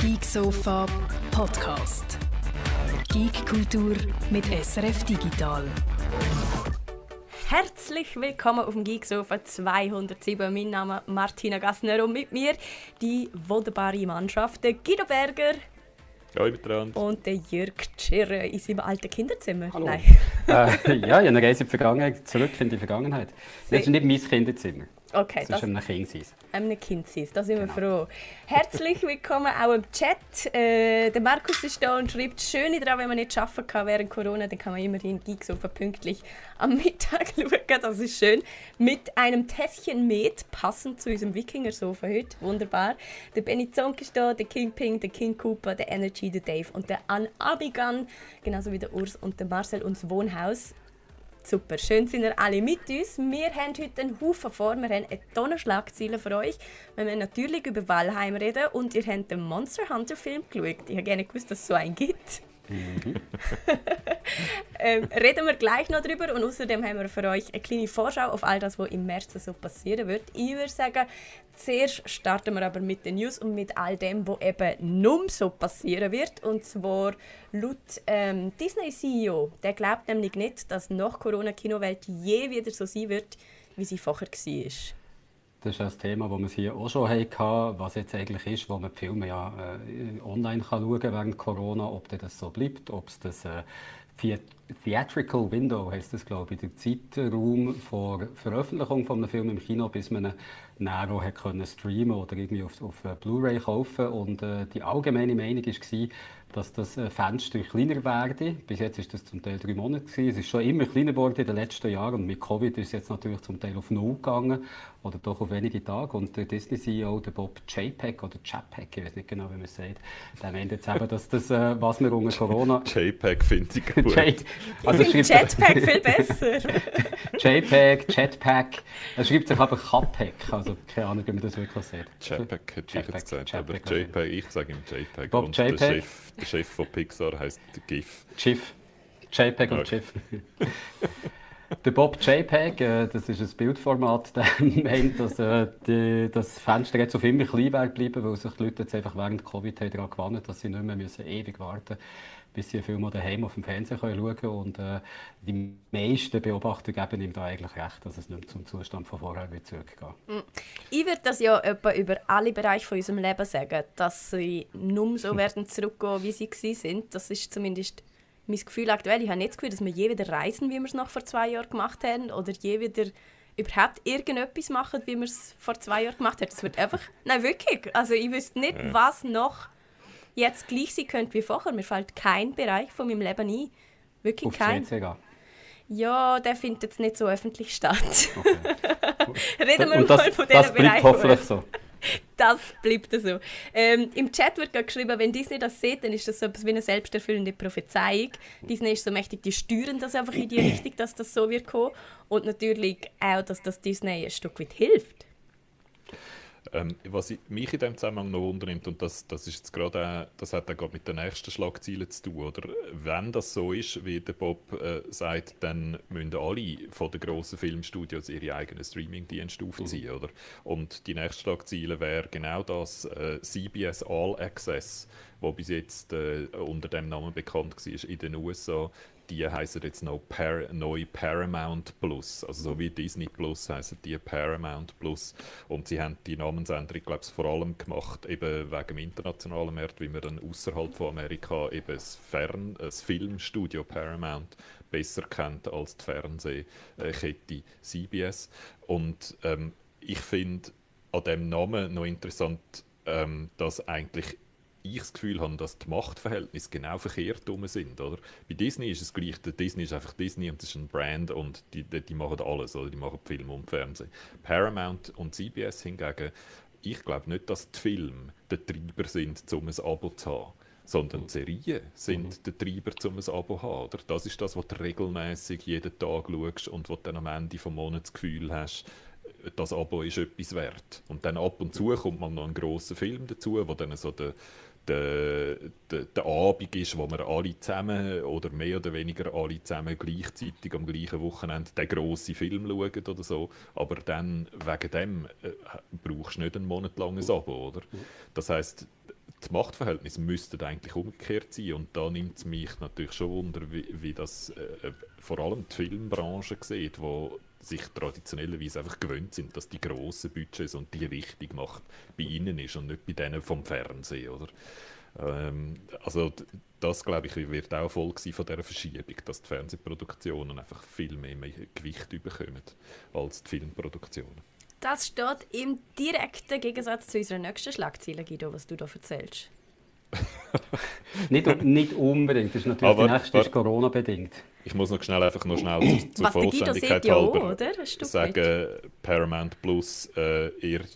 Geek Sofa Podcast. Geek Kultur mit SRF Digital. Herzlich willkommen auf dem Geek Sofa 207. Mein Name ist Martina Gassner und mit mir die wunderbare Mannschaft, der Guido Berger. Hallo miteinander. Und der Jörg Tschirr in seinem alten Kinderzimmer. Hallo. Nein. äh, ja, ich habe eine Reise in die Vergangenheit, zurück in die Vergangenheit. Das ist nicht mein Kinderzimmer. Okay, das, das ist einem Kind sein. Einem Kind sein, da sind wir genau. froh. Herzlich willkommen auch im Chat. Äh, der Markus ist da und schreibt, schön daran, wenn man nicht arbeiten kann während Corona, dann kann man immerhin Geeksofa pünktlich am Mittag schauen. Das ist schön. Mit einem Tässchen Met, passend zu unserem Wikinger-Sofa heute. Wunderbar. Der Benny Zonk ist da, der King Ping, der King Cooper, der Energy, der Dave und der An Abigan. Genauso wie der Urs und der Marcel und das Wohnhaus. Super, schön sind ihr alle mit uns. Wir haben heute einen Haufen vor, wir haben eine Tonne Schlagzeilen für euch. Wir werden natürlich über Valheim reden und ihr habt den Monster Hunter Film geschaut. Ich habe gerne gewusst, dass es so einen gibt. Mhm. ähm, reden wir gleich noch drüber und außerdem haben wir für euch eine kleine Vorschau auf all das, was im März so passieren wird. Ich würde sagen, zuerst starten wir aber mit den News und mit all dem, was eben nur so passieren wird. Und zwar laut ähm, Disney-CEO, der glaubt nämlich nicht, dass nach Corona-Kinowelt je wieder so sein wird, wie sie vorher war. Das ist ein Thema, das wir hier auch schon hatten, was jetzt eigentlich ist, wo man die Filme ja äh, online kann schauen während Corona, ob das so bleibt, ob es das äh, Theatrical Window heißt das, glaube ich, der Zeitraum vor Veröffentlichung von einem Film im Kino, bis man ihn näher auch können streamen oder irgendwie auf, auf äh, Blu-ray kaufen. Und äh, die allgemeine Meinung war, dass das äh, Fenster kleiner werde. Bis jetzt ist das zum Teil drei Monate. Gewesen. Es ist schon immer kleiner geworden in den letzten Jahren. Und mit Covid ist es jetzt natürlich zum Teil auf null gegangen oder doch auf wenige Tage. Und der Disney-CEO, der Bob JPEG oder JPEG, ich weiß nicht genau, wie man es sagt, der meint jetzt eben, dass das, äh, was wir unter Corona... JPEG finde ich gut. J also ich finde Jetpack viel besser. JPEG, Jetpack. Er schreibt sich aber JPEG. Also keine Ahnung, wie man das wirklich sagt. JPEG hätte ich jetzt gesagt. aber JPEG, ich sage ihm JPEG. Bob und JPEG. Der Chef, der Chef von Pixar heißt GIF. GIF. JPEG und GIF. Der Bob JPEG, äh, das ist ein Bildformat, der meint, dass äh, die, das Fenster jetzt auf immer klein bleiben weil sich die Leute jetzt einfach während Covid daran gewandt dass sie nicht mehr müssen ewig warten müssen, bis sie einen Film daheim auf dem Fernseher schauen können. Und äh, die meisten Beobachter geben ihm da eigentlich recht, dass es nicht mehr zum Zustand von vorher wird zurückgehen mm. Ich würde das ja etwa über alle Bereiche von unserem Leben sagen, dass sie nur so werden zurückgehen, wie sie sind. Das ist zumindest mein Gefühl aktuell, ich habe nicht das Gefühl, dass wir je wieder reisen, wie wir es noch vor zwei Jahren gemacht haben, oder je wieder überhaupt irgendetwas machen, wie wir es vor zwei Jahren gemacht haben. Das wird einfach, nein wirklich, also ich wüsste nicht, ja. was noch jetzt gleich sein könnte wie vorher. Mir fällt kein Bereich von meinem Leben ein, wirklich Auf kein. Ja, der findet jetzt nicht so öffentlich statt. Okay. Reden wir das, mal von diesem Bereich. Das bleibt hoffentlich so. Das bleibt so. Ähm, Im Chat wird geschrieben, wenn Disney das sieht, dann ist das so etwas wie eine selbsterfüllende Prophezeiung. Disney ist so mächtig, die steuern das einfach in die Richtung, dass das so wird kommen. Und natürlich auch, dass das Disney ein Stück weit hilft. Ähm, was ich, mich in dem Zusammenhang noch wundernimmt, und das, das, ist jetzt grade, das hat auch mit den nächsten Schlagzeilen zu tun, oder? wenn das so ist, wie der Bob äh, sagt, dann müssen alle von den grossen Filmstudios ihre eigenen Streamingdienste aufziehen. Mhm. Oder? Und die nächste Schlagzeile wäre genau das, äh, CBS All Access, wo bis jetzt äh, unter dem Namen bekannt war in den USA, die heißen jetzt noch Par neu Paramount Plus. Also so wie Disney Plus heißen die Paramount Plus. Und sie haben die Namensänderung, glaube ich, vor allem gemacht, eben wegen dem internationalen Markt, wie man dann außerhalb von Amerika eben das, Fern-, das Filmstudio Paramount besser kennt als die Fernsehkette CBS. Und ähm, ich finde an dem Namen noch interessant, ähm, dass eigentlich ich das Gefühl habe, dass die Machtverhältnisse genau verkehrt sind. Oder? Bei Disney ist es gleich, der Disney ist einfach Disney und das ist ein Brand und die, die, die machen alles, oder? die machen Film und Fernsehen. Paramount und CBS hingegen, ich glaube nicht, dass die Filme der Treiber sind, um ein Abo zu haben sondern die Serien sind mhm. der Treiber, um ein Abo zu haben. Oder? Das ist das, was du regelmäßig jeden Tag schaust und wo du dann am Ende des Monats das Gefühl hast, das Abo ist etwas wert. Und dann ab und zu kommt man noch einen grossen Film dazu, wo dann so der der, der, der Abend ist, wo wir alle zusammen oder mehr oder weniger alle zusammen gleichzeitig am gleichen Wochenende den grossen Film schauen oder so. Aber dann wegen dem äh, brauchst du nicht ein monatelanges Abo, oder? Das heißt, die Machtverhältnisse müssten eigentlich umgekehrt sein. Und da nimmt es mich natürlich schon wunder, wie, wie das äh, vor allem die Filmbranche sieht, wo sich traditionellerweise einfach gewöhnt sind, dass die grossen Budgets und die Richtung macht bei ihnen ist und nicht bei denen vom Fernsehen, oder? Ähm, also das, glaube ich, wird auch Folge sein von dieser Verschiebung, dass die Fernsehproduktionen einfach viel mehr, mehr Gewicht bekommen als die Filmproduktionen. Das steht im direkten Gegensatz zu unserer nächsten Schlagzeile, Guido, was du da erzählst. nicht, nicht unbedingt, das ist natürlich Aber, die nächste ist Corona-bedingt. Ich muss noch schnell einfach noch schnell zu, zur Vollständigkeit ja halber auch, sagen, Paramount Plus äh,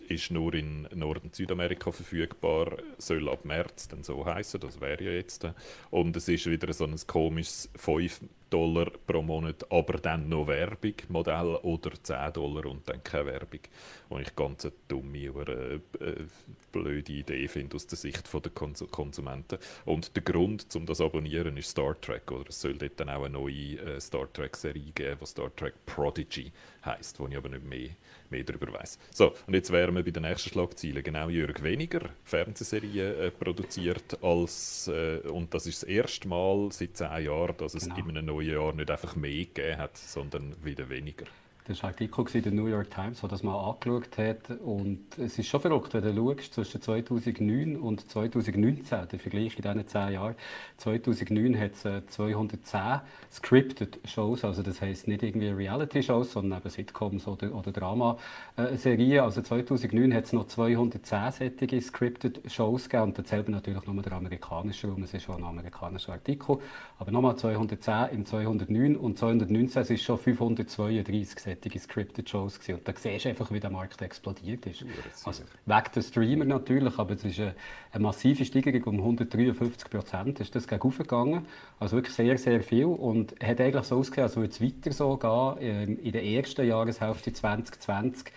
ist nur in Nord- und Südamerika verfügbar, soll ab März dann so heißen, das wäre ja jetzt. Und es ist wieder so ein komisches 5 Dollar pro Monat, aber dann noch Werbung, Modell oder 10 Dollar und dann keine Werbung. Und ich ganz eine dumme oder äh, äh, blöde Idee finde aus der Sicht der Konsumenten. Und der Grund, um das abonnieren, ist Star Trek. Oder es soll dort dann auch eine neue äh, Star Trek-Serie geben, die Star Trek Prodigy heißt, wo ich aber nicht mehr, mehr darüber weiß. So, und jetzt wären wir bei den nächsten Schlagzeilen. Genau, Jörg weniger Fernsehserien äh, produziert als, äh, und das ist das erste Mal seit zehn Jahren, dass es genau. in einem neuen Jahr nicht einfach mehr gegeben hat, sondern wieder weniger. Das war ein Artikel in der New York Times, der das mal angeschaut hat. Und es ist schon verrückt, wenn du schaust, zwischen 2009 und 2019, der Vergleich in diesen zehn Jahren. 2009 hat es 210 Scripted Shows, also das heisst nicht irgendwie Reality-Shows, sondern eben Sitcoms oder, oder Drama-Serien. Also 2009 hat es noch 210 sättige Scripted Shows gegeben und dasselbe natürlich nur der amerikanische Raum, es ist schon ein amerikanischer Artikel. Aber nochmal 210 im 209 und 219 es ist schon 532 solche Scripted Shows gewesen. Und da siehst du einfach, wie der Markt explodiert ist. Also, wegen der Streamer natürlich, aber es ist eine, eine massive Steigerung um 153 Prozent ist das gegen gegangen. Also wirklich sehr, sehr viel und hat eigentlich so ausgesehen, als würde es weiter so gehen. Ähm, in der ersten Jahreshälfte 2020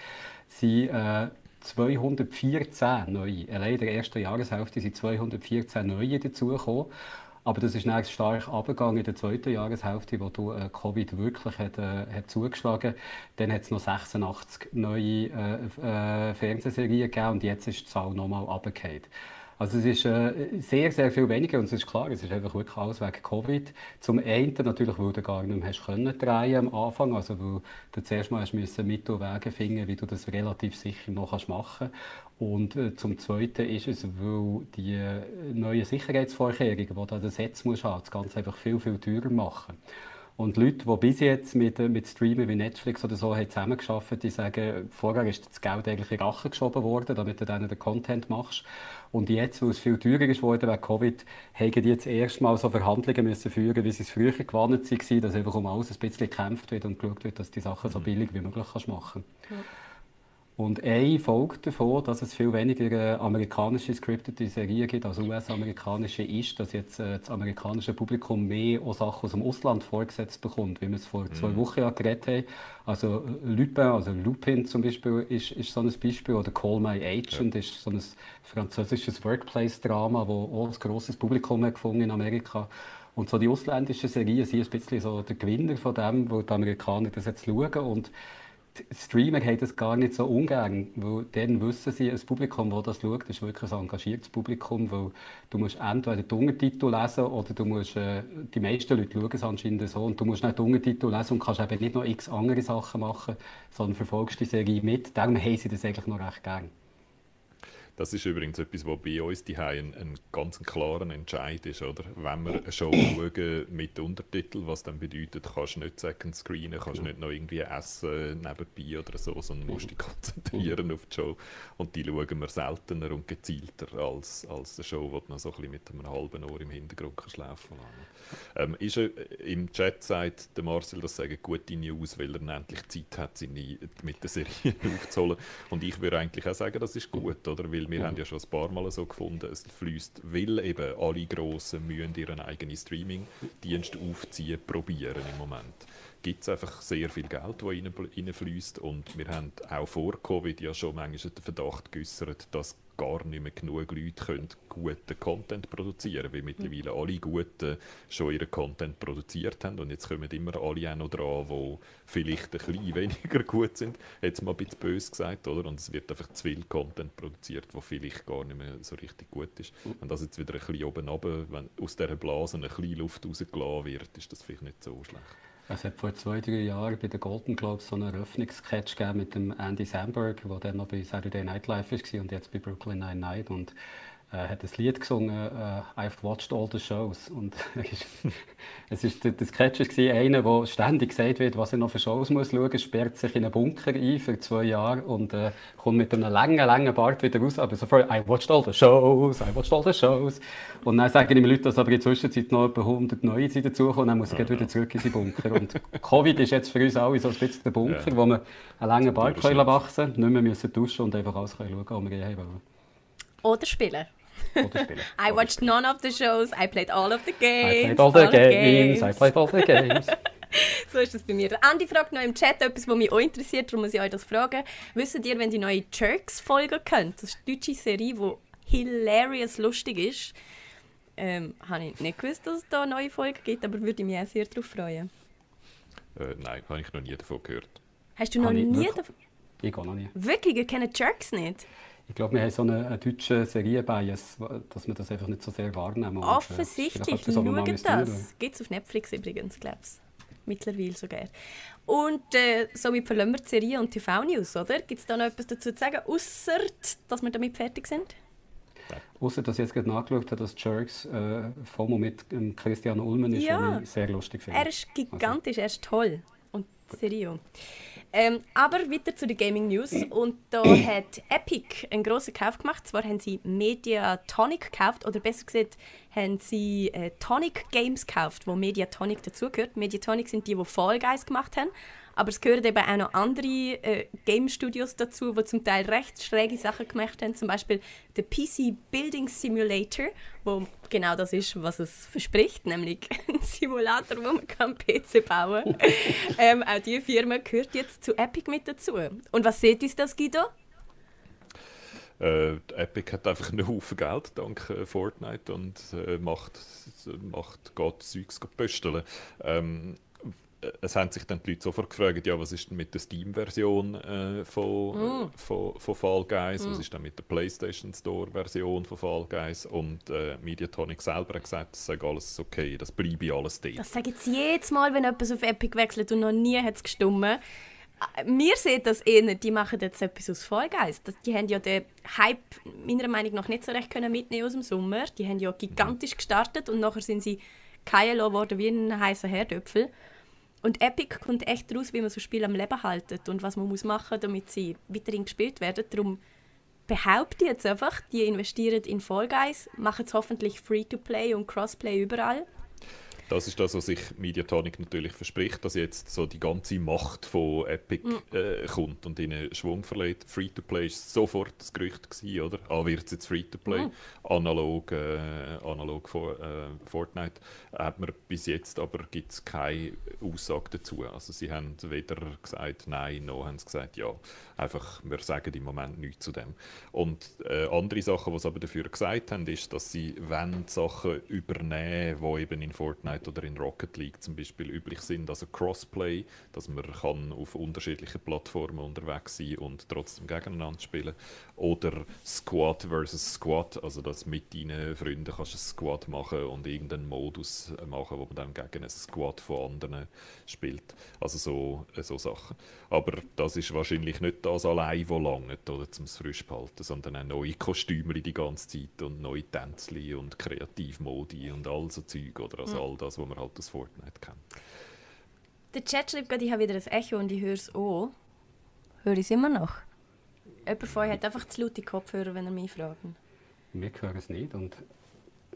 sind äh, 214 neue, allein in der ersten Jahreshälfte sind 214 neue dazugekommen. Aber das ist dann stark abgegangen in der zweiten Jahreshälfte, wo du, äh, Covid wirklich hat, äh, hat zugeschlagen Dann hat es noch 86 neue äh, äh, Fernsehserien gegeben und jetzt ist die Zahl nochmal abgefallen. Also es ist äh, sehr, sehr viel weniger und es ist klar, es ist einfach wirklich alles wegen Covid. Zum einen natürlich, weil du gar nicht mehr hast können drehen am Anfang, also weil du zuerst mal hast müssen Mittel und Wege finden, wie du das relativ sicher noch kannst machen Und äh, zum Zweiten ist es, weil die neuen Sicherheitsvorkehrungen, die du das Netz musst haben, das Ganze einfach viel, viel teurer machen. Und Leute, die bis jetzt mit, äh, mit Streamen wie Netflix oder so haben zusammengearbeitet, die sagen, vorher ist das Geld eigentlich in Rache geschoben worden, damit du dann den Content machst. Und jetzt, weil es viel teurer ist worden wegen Covid, haben die jetzt erstmal so Verhandlungen müssen führen, wie sie es früher gewohnt waren, dass einfach um alles ein bisschen gekämpft wird und geschaut wird, dass die Sachen so mhm. billig wie möglich kannst machen kannst. Ja. Und eine Folge davon, dass es viel weniger äh, amerikanische scripted Serien gibt als US-amerikanische, ist, dass jetzt äh, das amerikanische Publikum mehr auch Sachen aus dem Ausland vorgesetzt bekommt, wie wir es vor zwei mhm. Wochen ja geredet haben. Also Lupin, also Lupin zum Beispiel ist, ist so ein Beispiel, oder Call My Agent ja. ist so ein französisches Workplace-Drama, das auch ein grosses Publikum hat gefunden in Amerika. Und so die ausländischen Serien sind ein bisschen so der Gewinner von dem, wo die Amerikaner das jetzt schauen. Und Streamer haben das gar nicht so ungern, weil dann wissen sie, ein Publikum, das das schaut, ist wirklich ein engagiertes Publikum, weil du musst entweder die Untertitel lesen oder du musst, äh, die meisten Leute schauen es anscheinend so, und du musst nicht die Untertitel lesen und kannst eben nicht noch x andere Sachen machen, sondern verfolgst die Serie mit. Darum haben sie das eigentlich noch recht gern. Das ist übrigens etwas, was bei uns die ein, ein ganz klarer Entscheid ist, oder? Wenn wir eine Show schauen mit Untertiteln, was dann bedeutet, kannst du nicht second screenen, kannst du nicht noch irgendwie essen nebenbei oder so, sondern musst dich konzentrieren auf die Show. Und die schauen wir seltener und gezielter als, als eine Show, die du noch so ein bisschen mit einem halben Ohr im Hintergrund kannst laufen ähm, ist er, Im Chat sagt der Marcel, das sagen gute News, weil er endlich Zeit hat, seine mit der Serie aufzuholen. Und ich würde eigentlich auch sagen, das ist gut, oder? Weil wir mhm. haben ja schon ein paar Mal so gefunden, es fließt, weil eben alle Grossen müssen ihren eigenen Streaming-Dienst aufziehen, probieren im Moment gibt es einfach sehr viel Geld, das reinfließt. Und wir haben auch vor Covid ja schon manchmal den Verdacht geäußert, dass gar nicht mehr genug Leute können guten Content produzieren weil mittlerweile alle Guten schon ihren Content produziert haben und jetzt kommen immer alle auch noch dran, die vielleicht ein bisschen weniger gut sind, jetzt mal ein bisschen böse gesagt, oder? Und es wird einfach zu viel Content produziert, der vielleicht gar nicht mehr so richtig gut ist. Wenn das jetzt wieder ein bisschen oben runter, wenn aus dieser Blase ein bisschen Luft rausgelassen wird, ist das vielleicht nicht so schlecht. Es hat vor zwei, drei Jahren bei den Golden Globes so einen Eröffnungssketch mit dem Andy Samberg, der dann noch bei Saturday Night Live war und jetzt bei Brooklyn Nine-Nine. Äh, hat ein Lied gesungen, äh, I've watched all the shows. Und es ist, das Sketch war einer, der ständig gesagt wird, was er noch für Shows muss schauen, sperrt sich in einen Bunker ein für zwei Jahre und äh, kommt mit einem langen, langen Bart wieder raus. Aber sofort, I watched all the shows, I watched all the shows. Und dann sagen ihm Leute, dass aber in der Zwischenzeit noch etwa 100 neue sind dazukommen, dann muss er wieder zurück in seinen Bunker. Und Covid ist jetzt für uns alle so ein bisschen der Bunker, ja. wo wir einen langen Bart können wachsen können, nicht mehr müssen duschen und einfach alles können schauen, was wir gehen wollen. Oder spielen. I watched none of the shows, I played all of the games. I played all the all games, games, I played all the games. so ist das bei mir. Andi fragt noch im Chat etwas, was mich auch interessiert, darum muss ich euch das fragen. Wisst ihr, wenn die neue Jerks-Folge kennt? Das ist eine deutsche Serie, die hilarious lustig ist. Ähm, habe ich nicht gewusst, dass es da neue Folgen gibt, aber würde mich auch sehr darauf freuen. Äh, nein, habe ich noch nie davon gehört. Hast du noch nie davon? Ich auch noch nie. Wirklich? Ihr kennt Jerks nicht? Ich glaube, wir haben so einen, einen deutschen Serienbias, dass wir das einfach nicht so sehr wahrnehmen. Äh, Offensichtlich, schauen das. Gibt es auf Netflix übrigens, glaube ich. Mittlerweile sogar. Und äh, somit verlassen wir die Serie und TV-News, oder? Gibt es da noch etwas dazu zu sagen, außer dass wir damit fertig sind? Außer dass ich jetzt gerade nachgeschaut habe, dass Jerks äh, FOMO mit ähm, Christian Ulmen ist, ja. ich sehr lustig finde. Er ist gigantisch, also. er ist toll. Und Serio. Ähm, aber weiter zu den Gaming News. Und da hat Epic einen grossen Kauf gemacht. Zwar haben sie Mediatonic gekauft, oder besser gesagt, haben sie äh, Tonic Games gekauft, wo Mediatonic dazugehört. Mediatonic sind die, die Fall Guys gemacht haben. Aber es gehören eben auch noch andere äh, Game Studios dazu, die zum Teil recht schräge Sachen gemacht haben. Zum Beispiel der PC Building Simulator, wo genau das ist, was es verspricht, nämlich ein Simulator, wo man kann PC bauen kann. ähm, auch diese Firma gehört jetzt zu Epic mit dazu. Und was seht uns das, Guido? Äh, Epic hat einfach einen Haufen Geld dank äh, Fortnite und äh, macht, macht geht Zeugs pösteln. Ähm, es haben sich dann die Leute sofort gefragt, ja, was ist denn mit der Steam-Version äh, von, mm. von, von Fall Guys, mm. was ist denn mit der PlayStation Store-Version von Fall Guys und äh, Mediatonic selber hat gesagt, es sei alles okay, das bleibe alles dort. Das sagen sie jedes Mal, wenn etwas auf Epic wechselt und noch nie hat es gestummen. Wir sehen das eher, die machen jetzt etwas aus Fall Guys. Die haben ja den Hype meiner Meinung nach nicht so recht können mitnehmen aus dem Sommer. Die haben ja gigantisch gestartet und nachher sind sie keilen geworden wie ein heißer Herdöpfel. Und Epic kommt echt raus, wie man so Spiele am Leben haltet und was man muss machen, damit sie weiterhin gespielt werden. Darum behaupte ich jetzt einfach, die investieren in Fall Guys, machen es hoffentlich Free-to-Play und Crossplay überall das ist das, was sich Mediatonic natürlich verspricht, dass jetzt so die ganze Macht von Epic mm. äh, kommt und ihnen Schwung verleiht. Free-to-Play ist sofort das Gerücht gewesen, oder? Ah, wird es jetzt Free-to-Play? Mm. Analog, äh, analog von äh, Fortnite hat man bis jetzt aber gibt es keine Aussage dazu. Also sie haben weder gesagt nein, noch haben sie gesagt ja. Einfach, wir sagen im Moment nichts zu dem. Und äh, andere Sachen, die sie aber dafür gesagt haben, ist, dass sie wenn Sachen übernehmen, die eben in Fortnite Fortnite oder in Rocket League zum Beispiel üblich sind, also Crossplay, dass man kann auf unterschiedlichen Plattformen unterwegs sein und trotzdem gegeneinander spielen. Oder Squad versus Squad, also dass mit deinen Freunden kannst du ein Squad machen und irgendeinen Modus machen, wo man dann gegen ein Squad von anderen spielt. Also so, so Sachen. Aber das ist wahrscheinlich nicht das allein, was langt, oder zum frisch behalten, sondern auch neue Kostüme die ganze Zeit und neue Tänzli und Kreativmodi und all so Zeug, oder also all das, was man halt aus Fortnite kennt. Der Chat schreibt gerade, ich habe wieder ein Echo und ich höre es auch. Höre ich es immer noch? Jemand von euch hat einfach zu laute Kopfhörer, wenn er mich fragt. Wir hören es nicht und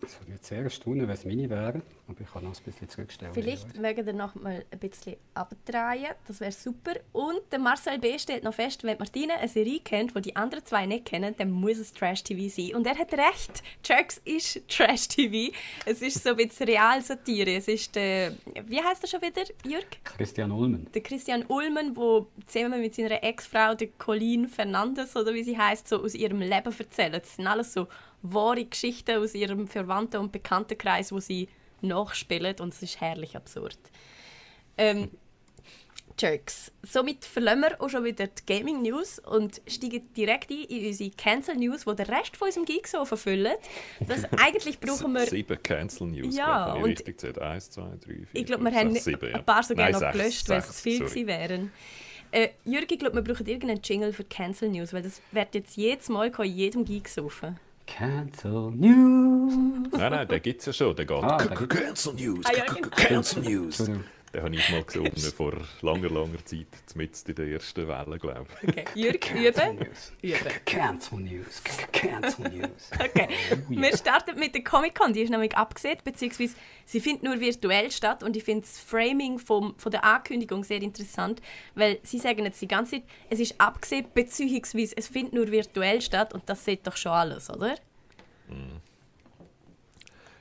Das würde mich sehr erstaunen, wenn es meine wäre, aber ich kann noch ein bisschen zurückstellen. Vielleicht mögen wir noch mal ein bisschen abdrehen, das wäre super. Und der Marcel B. stellt noch fest, wenn Martina eine Serie kennt, die die anderen zwei nicht kennen, dann muss es Trash-TV sein. Und er hat recht, Jerks ist Trash-TV. Es ist so ein bisschen Realsatire. Es ist der, wie heißt er schon wieder, Jürg? Christian Ulmen. Der Christian Ulmen, der zusammen mit seiner Ex-Frau, der Colleen Fernandes, oder wie sie heißt, so aus ihrem Leben erzählt. Das sind alles so wahre Geschichten aus ihrem Verwandten- und Bekanntenkreis, wo sie nachspielen und es ist herrlich absurd. Ähm, Jerks. Somit verlassen wir auch schon wieder die Gaming News und steigen direkt ein in unsere Cancel News, die den Rest von unserem Geek so verfüllen. Das eigentlich brauchen wir. Sieben Cancel News, Ja, ich, und- richtig gezählt. Eins, zwei, drei, vier, Ich glaube, wir haben sechs, sieben, ein paar sogar Nein, noch sechs, gelöscht, weil es zu viel sorry. gewesen wären. Äh, Jürgen, ich glaube, wir brauchen irgendeinen Jingle für Cancel News, weil das wird jetzt jedes Mal in jedem Geek saufen. Cancel News. Nein, nein, den gibt es ja schon. Der geht Ah. Cancel News, Ah, genau. Cancel News. Den habe ich mal gesungen vor langer, langer Zeit, zumindest in der ersten Welle, glaube ich. Okay. Jürgen, Cancel. News. Üben. Cancel News. Cancel News. Okay. Wir starten mit der Comic-Con. Die ist nämlich abgesehen, beziehungsweise sie findet nur virtuell statt und ich finde das Framing vom, von der Ankündigung sehr interessant, weil sie sagen jetzt die ganze Zeit, es ist abgesehen, beziehungsweise es findet nur virtuell statt und das sieht doch schon alles, oder?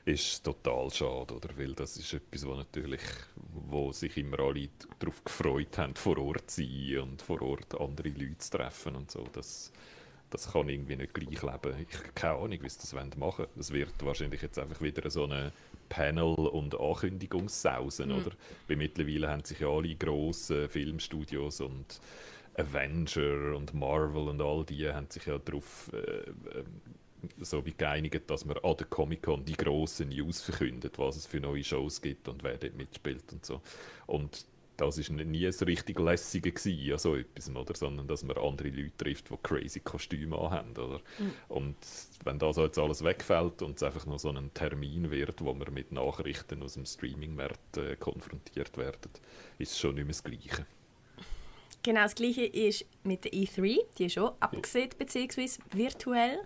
Ist total schade, oder? Weil das ist etwas, wo natürlich, wo sich immer alle darauf gefreut haben, vor Ort zu sein und vor Ort andere Leute zu treffen und so. Das, das kann irgendwie nicht gleich leben. Ich habe keine Ahnung, wie sie das machen wollen. Es wird wahrscheinlich jetzt einfach wieder so eine Panel- und Ankündigungssausen, oder? Weil mittlerweile haben sich ja alle grossen Filmstudios und Avenger und Marvel und all die haben sich ja darauf äh, ähm, so wie geeinigt, dass man an der Comic-Con die grossen News verkündet, was es für neue Shows gibt und wer dort mitspielt und so. Und das war nie so richtig lässige gewesen, so etwas, oder? sondern dass man andere Leute trifft, die crazy Kostüme anhaben. Oder? Und wenn das jetzt alles wegfällt und es einfach nur so ein Termin wird, wo wir mit Nachrichten aus dem Streaming-Markt äh, konfrontiert werden, ist es schon nicht mehr das Gleiche. Genau das gleiche ist mit der E3, die ist auch abgesehen, beziehungsweise virtuell.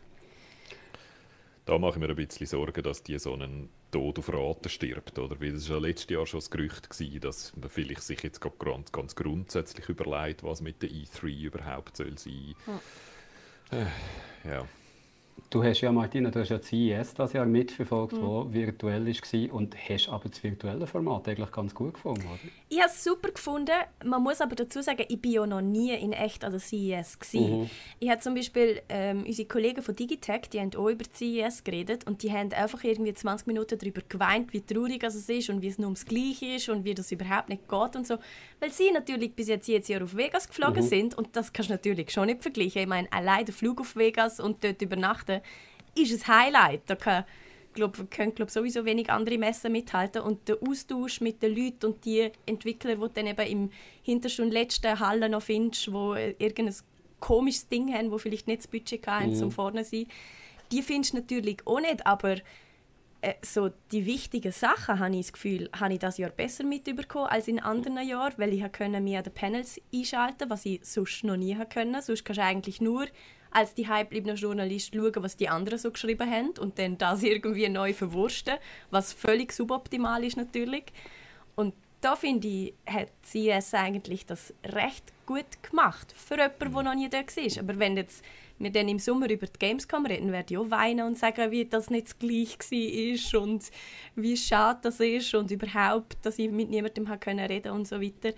Da mache ich mir ein bisschen Sorgen, dass die so einen Tod auf Raten stirbt. Oder? Weil es war ja letztes Jahr schon das Gerücht, gewesen, dass man vielleicht sich jetzt ganz, ganz grundsätzlich überlegt, was mit der E3 überhaupt soll sein. Äh, ja. Du hast ja, Martina, du hast ja CES das Jahr mitverfolgt, wo virtuell war und hast aber das virtuelle Format eigentlich ganz gut gefunden, oder? Ich habe es super gefunden. Man muss aber dazu sagen, ich bin ja noch nie in echt an der CES. gewesen. Ich habe zum Beispiel ähm, unsere Kollegen von Digitech, die haben auch über die CES geredet und die haben einfach irgendwie 20 Minuten darüber geweint, wie traurig es ist und wie es nur ums Gleiche ist und wie das überhaupt nicht geht und so. Weil sie natürlich bis jetzt jedes Jahr auf Vegas geflogen sind und das kannst du natürlich schon nicht vergleichen. Ich meine, allein der Flug auf Vegas und dort übernachten ist ein Highlight. Da kann glaub, können glaub, sowieso wenig andere Messen mithalten. Und der Austausch mit den Leuten und die Entwickler, die du dann eben im hintersten und letzten Halle noch findest, wo irgendein komisches Ding haben, wo vielleicht nicht das Budget haben, zum vorne zu sein, die findest du natürlich auch nicht, aber äh, so die wichtigen Sachen habe ich das Gefühl, habe ich das Jahr besser mitbekommen als in anderen Jahren, weil ich konnte mich an den Panels einschalten, was ich sonst noch nie können. Sonst kannst du eigentlich nur als die gebliebene Journalist schauen, was die anderen so geschrieben haben und dann das irgendwie neu verwursten, was völlig suboptimal ist natürlich. Und da finde ich, hat CS eigentlich das recht gut gemacht für jemanden, der noch nie da war. Aber wenn jetzt wir dann im Sommer über die Gamescom reden, werde ich auch weinen und sagen, wie das nicht das gleich war und wie schade das ist und überhaupt, dass ich mit niemandem reden und so weiter.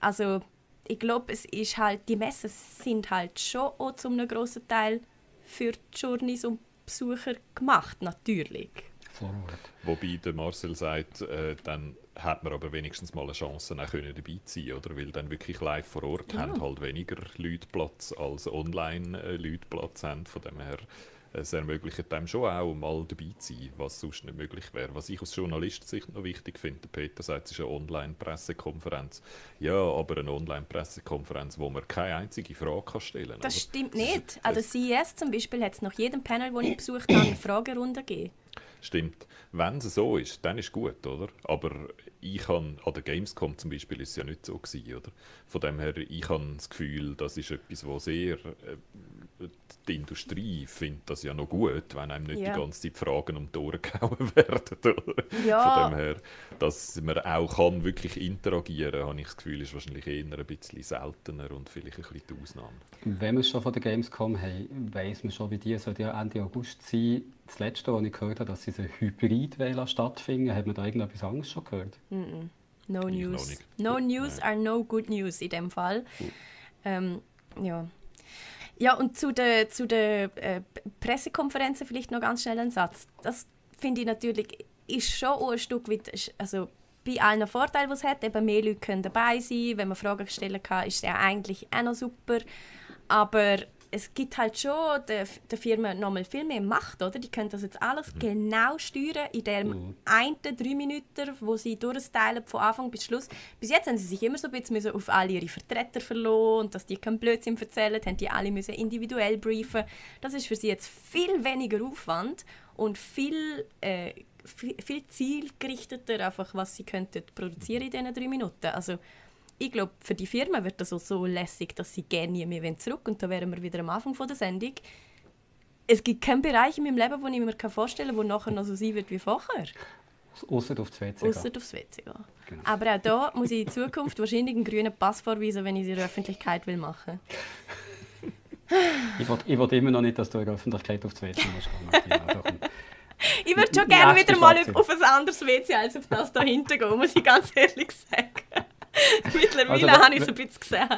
Also ich glaube, es ist halt, die Messen sind halt schon auch zu einem grossen Teil für die Journeys und Besucher gemacht, natürlich. Vor Ort. Wobei der Marcel sagt, äh, dann hat man aber wenigstens mal eine Chance, auch können dabei zu sein, oder? Weil dann wirklich live vor Ort haben halt weniger Leute Platz, als online äh, Leute Platz haben. Von dem her, es ermöglicht dem schon auch, mal dabei zu sein, was sonst nicht möglich wäre. Was ich aus Journalistensicht noch wichtig finde, Peter sagt, es ist eine Online-Pressekonferenz. Ja, aber eine Online-Pressekonferenz, wo man keine einzige Frage kann stellen kann. Das stimmt nicht. An der CES zum Beispiel hat es nach jedem Panel, das ich besucht habe, eine Fragerunde gegeben. Stimmt. Wenn es so ist, dann ist gut, oder? Aber ich habe, an der Gamescom zum Beispiel ist es ja nicht so gewesen, oder? Von dem her, ich habe das Gefühl, das ist etwas, was sehr äh, die Industrie findet das ja noch gut, wenn einem nicht Ja. die ganze Zeit Fragen um die Ohren gehauen werden. Oder? Ja. Von dem her, dass man auch kann wirklich interagieren habe ich das Gefühl, ist wahrscheinlich eher ein bisschen seltener und vielleicht ein bisschen die Ausnahme. Wenn wir schon von der Gamescom haben, weiss man schon, wie die soll ja Ende August sein. Das letzte, was ich gehört habe, dass sie so Hybrid wollen stattfinden, hat man da irgendetwas anderes schon gehört? No Ich noch news. No news are no good news in dem Fall. Ähm, ja. Ja, und zu den zu der, äh, Pressekonferenzen vielleicht noch ganz schnell ein Satz. Das finde ich natürlich ist schon auch ein Stück weit, also bei allen Vorteilen, die es hat, eben mehr Leute können dabei sein, wenn man Fragen stellen kann, ist es ja eigentlich auch noch super. Aber es gibt halt schon der, der Firma nochmal viel mehr Macht, oder? Die können das jetzt alles genau steuern in dem einen drei Minuten, wo sie durchteilen von Anfang bis Schluss. Bis jetzt haben sie sich immer so ein bisschen auf alle ihre Vertreter verloren und dass die keinen Blödsinn erzählen, haben die alle müssen individuell briefen. Das ist für sie jetzt viel weniger Aufwand und viel, äh, viel, viel zielgerichteter, einfach, was sie könnten produzieren in diesen drei Minuten. Also ich glaube, für die Firma wird das auch so lässig, dass sie gerne nie mehr wollen zurück Und da wären wir wieder am Anfang von der Sendung. Es gibt keinen Bereich in meinem Leben, den ich mir vorstellen kann, wo nachher noch so sein wird wie vorher. Ausser auf das WC. Außer aufs WC gehen. Genau. Aber auch da muss ich in Zukunft wahrscheinlich einen grünen Pass vorweisen, wenn ich es in der Öffentlichkeit will machen Ich will, ich will immer noch nicht, dass du in der Öffentlichkeit auf das WC musst. Ich würde schon gerne wieder mal auf ein anderes WC als auf das da hinten gehen, muss ich ganz ehrlich sagen. Mittlerweile Also, habe ich es ein bisschen gesehen.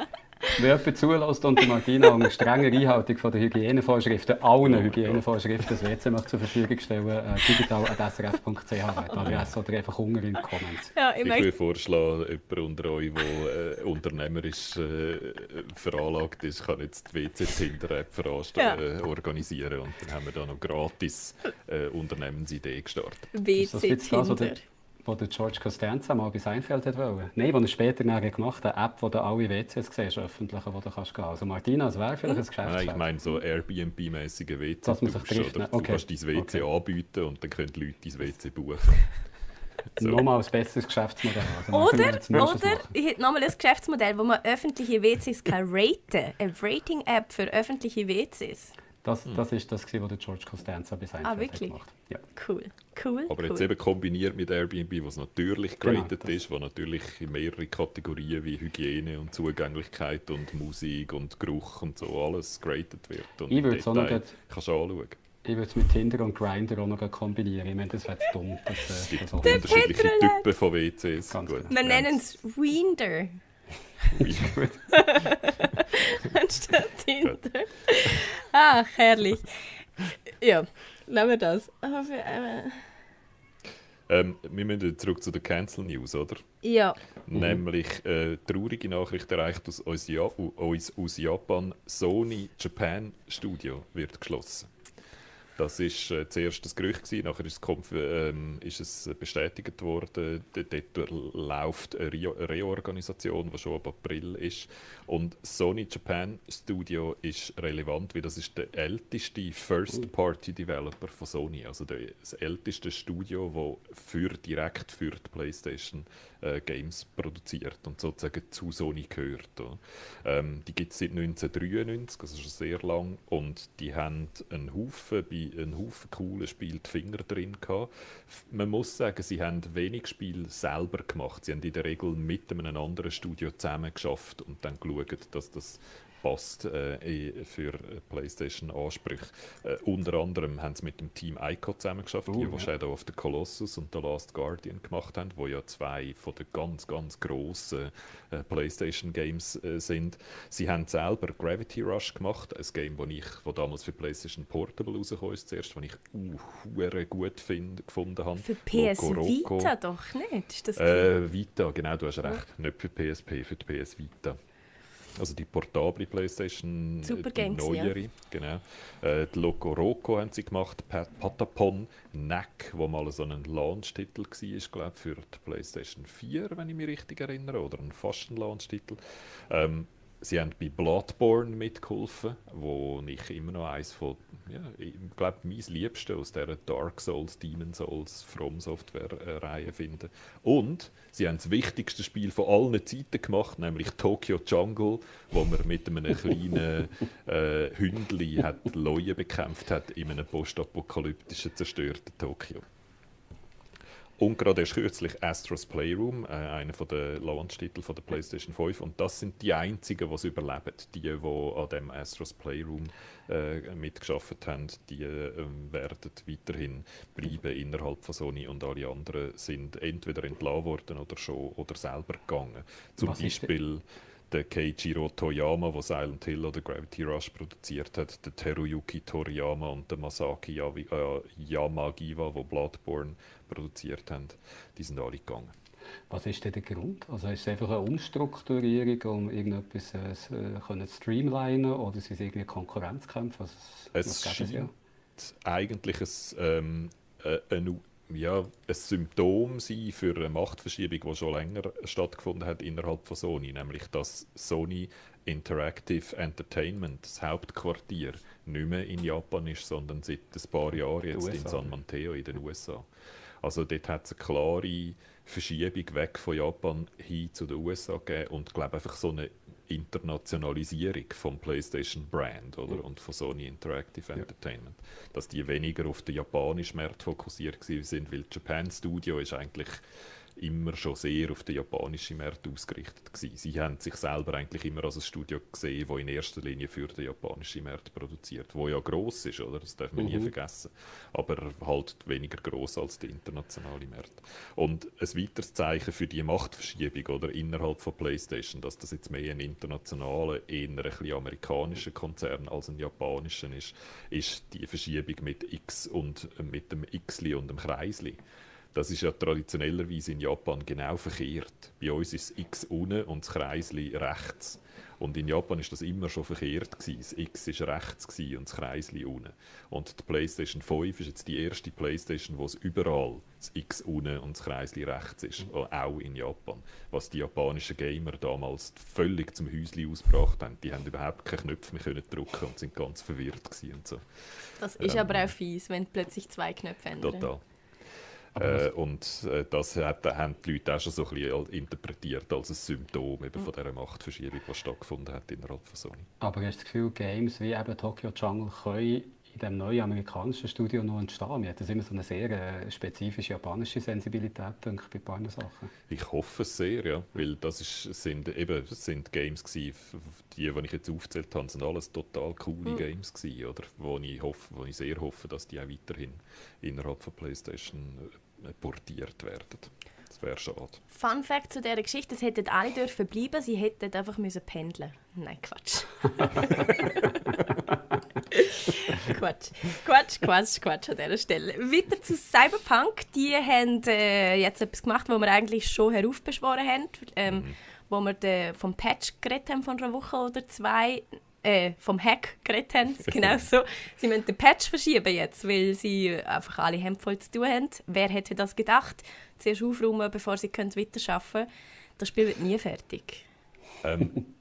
Wer jemand zulässt und die Martina unter strenger Einhaltung von der Hygienevorschriften, allen Hygienevorschriften, das WC möchte zur Verfügung stellen, äh, digital.srf.ch, die Adresse oder einfach unten in den Comments. Ja, ich Ich würde vorschlagen, jemand unter euch, der äh, unternehmerisch äh, veranlagt ist, kann jetzt die WC-Tinder-App Ja. äh, organisieren und dann haben wir da noch gratis äh, Unternehmensidee gestartet. WC-Tinder. Was der George Costanza mal bei Seinfeld hat wollen? Nein, was er später nachher gemacht hat, eine App, wo du alle WCs siehst, öffentlich, wo du kannst gehen. Also Martina, es wäre vielleicht ein Nein, Geschäftsfeld. ich meine so Airbnb-mäßige WC. Dass man sich trifft, ne? Du Okay. kannst dein WC Okay. anbieten und dann können die Leute dein WC buchen. so. Nochmal ein besseres Geschäftsmodell. Also Oder, oder ich hätte nochmal ein Geschäftsmodell, wo man öffentliche WCs kann raten Eine Rating-App für öffentliche WCs. Das, das ist das, gewesen, was der George Costanza bei Seinfeld Ah, hat wirklich? gemacht Ja. Cool, cool, Aber cool. jetzt eben kombiniert mit Airbnb, was natürlich Genau, graded das- ist, wo natürlich in mehrere Kategorien wie Hygiene und Zugänglichkeit und Musik und Geruch und so alles graded wird. Und Ich würde es auch noch Detail grad- kannst du anschauen. Ich würde es mit Tinder und Grindr auch noch kombinieren. Ich meine, das wäre dumm. Das, äh, Es gibt das auch unterschiedliche. Typen von WCs. Ganz Gut, genau. Wir nennen es Winder. Anstatt Tinder. Ach, herrlich. Ja, nehmen wir das. Äh, ähm, wir müssen zurück zu den Cancel News, oder? ja, Nämlich äh, traurige Nachricht erreicht aus, uns, ja uns aus Japan. Sony Japan Studio wird geschlossen. Das war äh, zuerst das Gerücht, gewesen, nachher ist es, ähm, ist es bestätigt worden. Dort läuft eine Re Reorganisation, die schon ab April ist. Und Sony Japan Studio ist relevant, weil das ist der älteste First-Party-Developer von Sony. Also das älteste Studio, das für, direkt für die PlayStation äh, Games produziert und sozusagen zu Sony gehört. Ähm, die gibt es seit 1993, also schon sehr lang. Und die haben einen Haufen, bei einen Haufen coolen Spielen die Finger drin gehabt. Man muss sagen, sie haben wenig Spiele selber gemacht. Sie haben in der Regel mit einem anderen Studio zusammen geschafft und dann geschaut, dass das passt äh, eh für äh, PlayStation-Ansprüche. Äh, unter anderem haben sie mit dem Team Ico zusammen geschafft, Oh, die, ja. die Shadow of the Colossus und The Last Guardian gemacht haben, wo ja zwei von den ganz, ganz grossen äh, PlayStation-Games äh, sind. Sie haben selber Gravity Rush gemacht, ein Game, das ich, wo damals für PlayStation Portable rausgekommen ist, zuerst, das ich uh, gut find, gefunden habe. für PS. Vita doch nicht. Ist das die- Äh, Vita, genau, du hast recht. Nicht für PSP, für die PS Vita. Also die portable Playstation, äh, Super die Games, ja. neuere, genau. Äh, die Loco Roco haben sie gemacht, Pat Patapon, Neck, wo mal so ein Launch-Titel war, glaube für die Playstation 4, wenn ich mich richtig erinnere, oder ein fast Launch-Titel. Ähm, sie haben bei Bloodborne mitgeholfen, wo ich immer noch eins von, ja, ich glaube, mein Liebste aus der Dark Souls, Demon Souls, From Software-Reihe finde. Und sie haben das wichtigste Spiel von allen Zeiten gemacht, nämlich Tokyo Jungle, wo man mit einem kleinen äh, Hündli hat Leute bekämpft hat in einem postapokalyptischen, zerstörten Tokio. Und gerade erst kürzlich Astros Playroom, äh, einer der Launch-Titel der PlayStation 5. Und das sind die einzigen, die es überleben. Die, die an dem Astros Playroom äh, mitgeschafft haben, die äh, werden weiterhin bleiben innerhalb von Sony und alle anderen sind entweder entlassen worden oder schon oder selber gegangen. Zum Was Beispiel der Keijiro Toyama, der Silent Hill oder Gravity Rush produziert hat, der Teruyuki Toriyama und der Masaki äh, Yamagiwa, die Bloodborne produziert haben, die sind alle gegangen. Was ist denn der Grund? Also ist es einfach eine Umstrukturierung, um irgendetwas äh, äh zu streamlinen oder sind es irgendwie Konkurrenzkämpfe? Also, es scheint ja? eigentlich ein, ähm, äh, eine ja, ein Symptom sein für eine Machtverschiebung, die schon länger stattgefunden hat innerhalb von Sony, nämlich dass Sony Interactive Entertainment, das Hauptquartier, nicht mehr in Japan ist, sondern seit ein paar Jahren jetzt in San Mateo in den USA. Also dort hat es eine klare Verschiebung weg von Japan hin zu den USA gegeben und ich glaube einfach so eine Internationalisierung vom PlayStation Brand oder? und von Sony Interactive Entertainment. Ja. Dass die weniger auf den japanischen Markt fokussiert sind, weil Japan Studio ist eigentlich immer schon sehr auf den japanischen Markt ausgerichtet gewesen. Sie haben sich selber eigentlich immer als ein Studio gesehen, das in erster Linie für den japanischen Markt produziert, wo ja groß ist, oder? Das darf man mhm. nie vergessen. Aber halt weniger groß als der internationale Markt. Und ein weiteres Zeichen für die Machtverschiebung oder innerhalb von PlayStation, dass das jetzt mehr ein internationaler, eher ein bisschen amerikanischer Konzern als ein japanischer ist, ist die Verschiebung mit X und mit dem Xli und dem Kreisli. Das ist ja traditionellerweise in Japan genau verkehrt. Bei uns ist das X unten und das Kreisli rechts. Und in Japan ist das immer schon verkehrt gewesen. Das X war rechts und das Kreisli unten. Und die PlayStation 5 ist jetzt die erste PlayStation, wo es überall das X unten und das Kreisli rechts ist, auch in Japan. Was die japanischen Gamer damals völlig zum Häusli ausgebracht haben. Die haben überhaupt keine Knöpfe mehr können drücken und sind ganz verwirrt und so. Das ist ähm, aber auch fies, wenn plötzlich zwei Knöpfe ändern. Total. Äh, und äh, das hat, haben die Leute auch schon so ein bisschen interpretiert als ein Symptom eben von dieser Machtverschiebung, die stattgefunden hat innerhalb von Sony. Aber hast du das Gefühl, Games wie eben Tokyo Jungle können in dem neuen amerikanischen Studio noch entstehen? Wir hatten immer so eine sehr äh, spezifische japanische Sensibilität denke ich, bei ein paar Sachen. Ich hoffe es sehr, ja, weil das ist, sind eben sind Games gewesen, die, die ich jetzt aufgezählt habe, sind alles total coole mhm. Games gewesen, oder? Wo ich, hoffe, wo ich sehr hoffe, dass die auch weiterhin innerhalb von PlayStation äh, portiert werden. Das wäre schade. Fun Fact zu dieser Geschichte: Es hätten alle dürfen bleiben, sie hätten einfach müssen pendeln. Nein, Quatsch. Quatsch. Quatsch, Quatsch, Quatsch an dieser Stelle. Weiter zu Cyberpunk. Die haben äh, jetzt etwas gemacht, was wir eigentlich schon heraufbeschworen haben. Ähm, mhm. Wo wir de, vom Patch geredet haben von einer Woche oder zwei. Äh, vom Hack geredet haben. Genau so. Sie müssen den Patch verschieben jetzt, weil sie einfach alle Hemd voll zu tun haben. Wer hätte das gedacht? Zuerst aufräumen, bevor sie weiterarbeiten können. Das Spiel wird nie fertig. Ähm,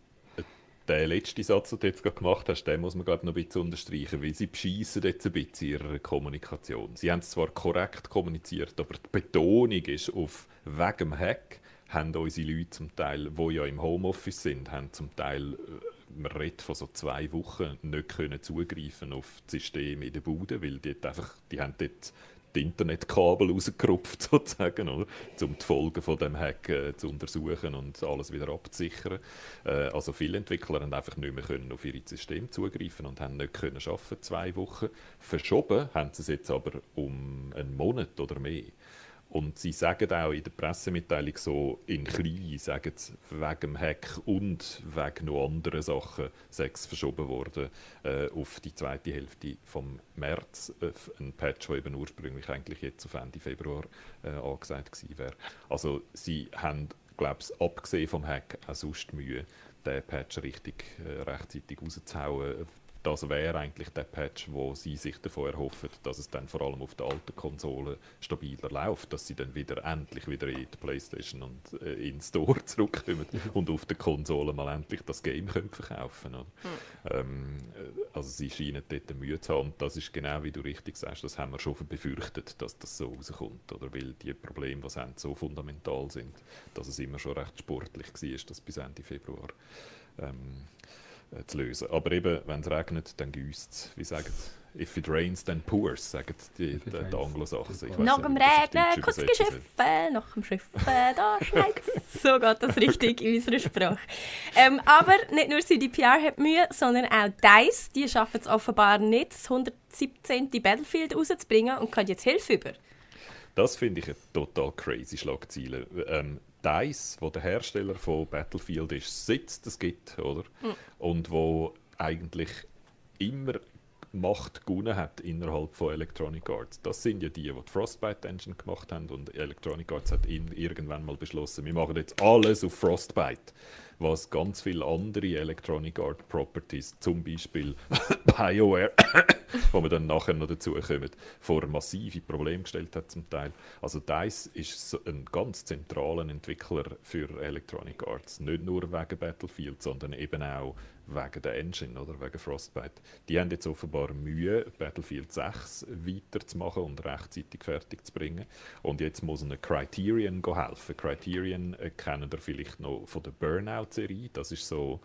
der letzte Satz, den du jetzt gerade gemacht hast, den muss man glaube noch ein bisschen unterstreichen, weil sie bescheissen jetzt ein bisschen ihre Kommunikation. Sie haben es zwar korrekt kommuniziert, aber die Betonung ist auf wegen dem Hack haben unsere Leute zum Teil, die ja im Homeoffice sind, haben zum Teil, äh, man redet von so zwei Wochen, nicht können zugreifen auf das System in der Bude, weil die, einfach, die haben dort die Internetkabel rausgerupft, sozusagen, oder? um die Folgen von dem Hack äh, zu untersuchen und alles wieder abzusichern. Äh, also viele Entwickler haben einfach nicht mehr können auf ihr System zugreifen und haben nicht können arbeiten, zwei Wochen. Verschoben haben sie es jetzt aber um einen Monat oder mehr. Und sie sagen auch in der Pressemitteilung so in klein, sagen sie, wegen dem Hack und wegen noch anderen Sachen sechs verschoben worden äh, auf die zweite Hälfte vom März. Äh, ein Patch, der eben ursprünglich eigentlich jetzt auf Ende Februar äh, angesagt gewesen wäre. Also sie haben, glaube ich, abgesehen vom Hack auch sonst Mühe, den Patch richtig äh, rechtzeitig rauszuhauen das wäre eigentlich der Patch, wo sie sich davon erhoffen, dass es dann vor allem auf der alten Konsole stabiler läuft, dass sie dann wieder endlich wieder in die Playstation und äh, in den Store zurückkommen und auf der Konsole mal endlich das Game können verkaufen können. Mhm. Ähm, äh, also sie scheinen dort Mühe zu haben und das ist genau wie du richtig sagst, das haben wir schon befürchtet, dass das so rauskommt, oder weil die Probleme, die sie haben, so fundamental sind, dass es immer schon recht sportlich war, das bis Ende Februar ähm, äh, zu lösen. Aber eben, wenn es regnet, dann gießt es. Wie sagen If it rains, then pours, sagen die, die, die Anglo-Sachen. Nach dem Regnen das Geschiffen, nach dem Schiffen, da schneit So geht das richtig in unserer Sprache. Ähm, aber nicht nur CDPR hat Mühe, sondern auch DICE. Die schaffen es offenbar nicht, das 117. Battlefield rauszubringen und können jetzt Hilfe über. Das finde ich eine total crazy Schlagzeile. Ähm, DICE, wo der Hersteller von Battlefield ist, sitzt es gibt, oder? Mhm. Und wo eigentlich immer Macht gewonnen hat innerhalb von Electronic Arts. Das sind ja die, die die Frostbite Engine gemacht haben und Electronic Arts hat irgendwann mal beschlossen, wir machen jetzt alles auf Frostbite was ganz viele andere Electronic Art Properties, zum Beispiel BioWare, wo wir dann nachher noch dazu kommen, vor massive Probleme gestellt hat zum Teil. Also DICE ist ein ganz zentraler Entwickler für Electronic Arts, nicht nur wegen Battlefield, sondern eben auch wegen der Engine oder wegen Frostbite. Die haben jetzt offenbar Mühe, Battlefield 6 weiterzumachen und rechtzeitig fertig zu bringen. Und jetzt muss eine Criterion helfen. Criterion äh, kennen ihr vielleicht noch von der Burnout-Serie. Das ist so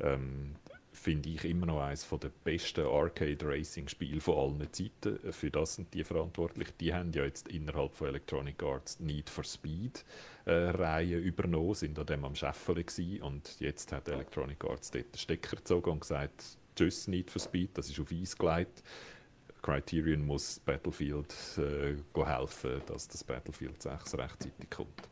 ähm, finde ich immer noch eines der besten Arcade-Racing-Spiele von allen Zeiten. Für das sind die verantwortlich. Die haben ja jetzt innerhalb von Electronic Arts Need for Speed äh, übernommen, sind an dem am Scheffeln und jetzt hat Electronic Arts dort den Stecker gezogen und gesagt, tschüss Need for Speed, das ist auf Eis gelegt. Criterion muss Battlefield äh, helfen, dass das Battlefield 6 rechtzeitig kommt.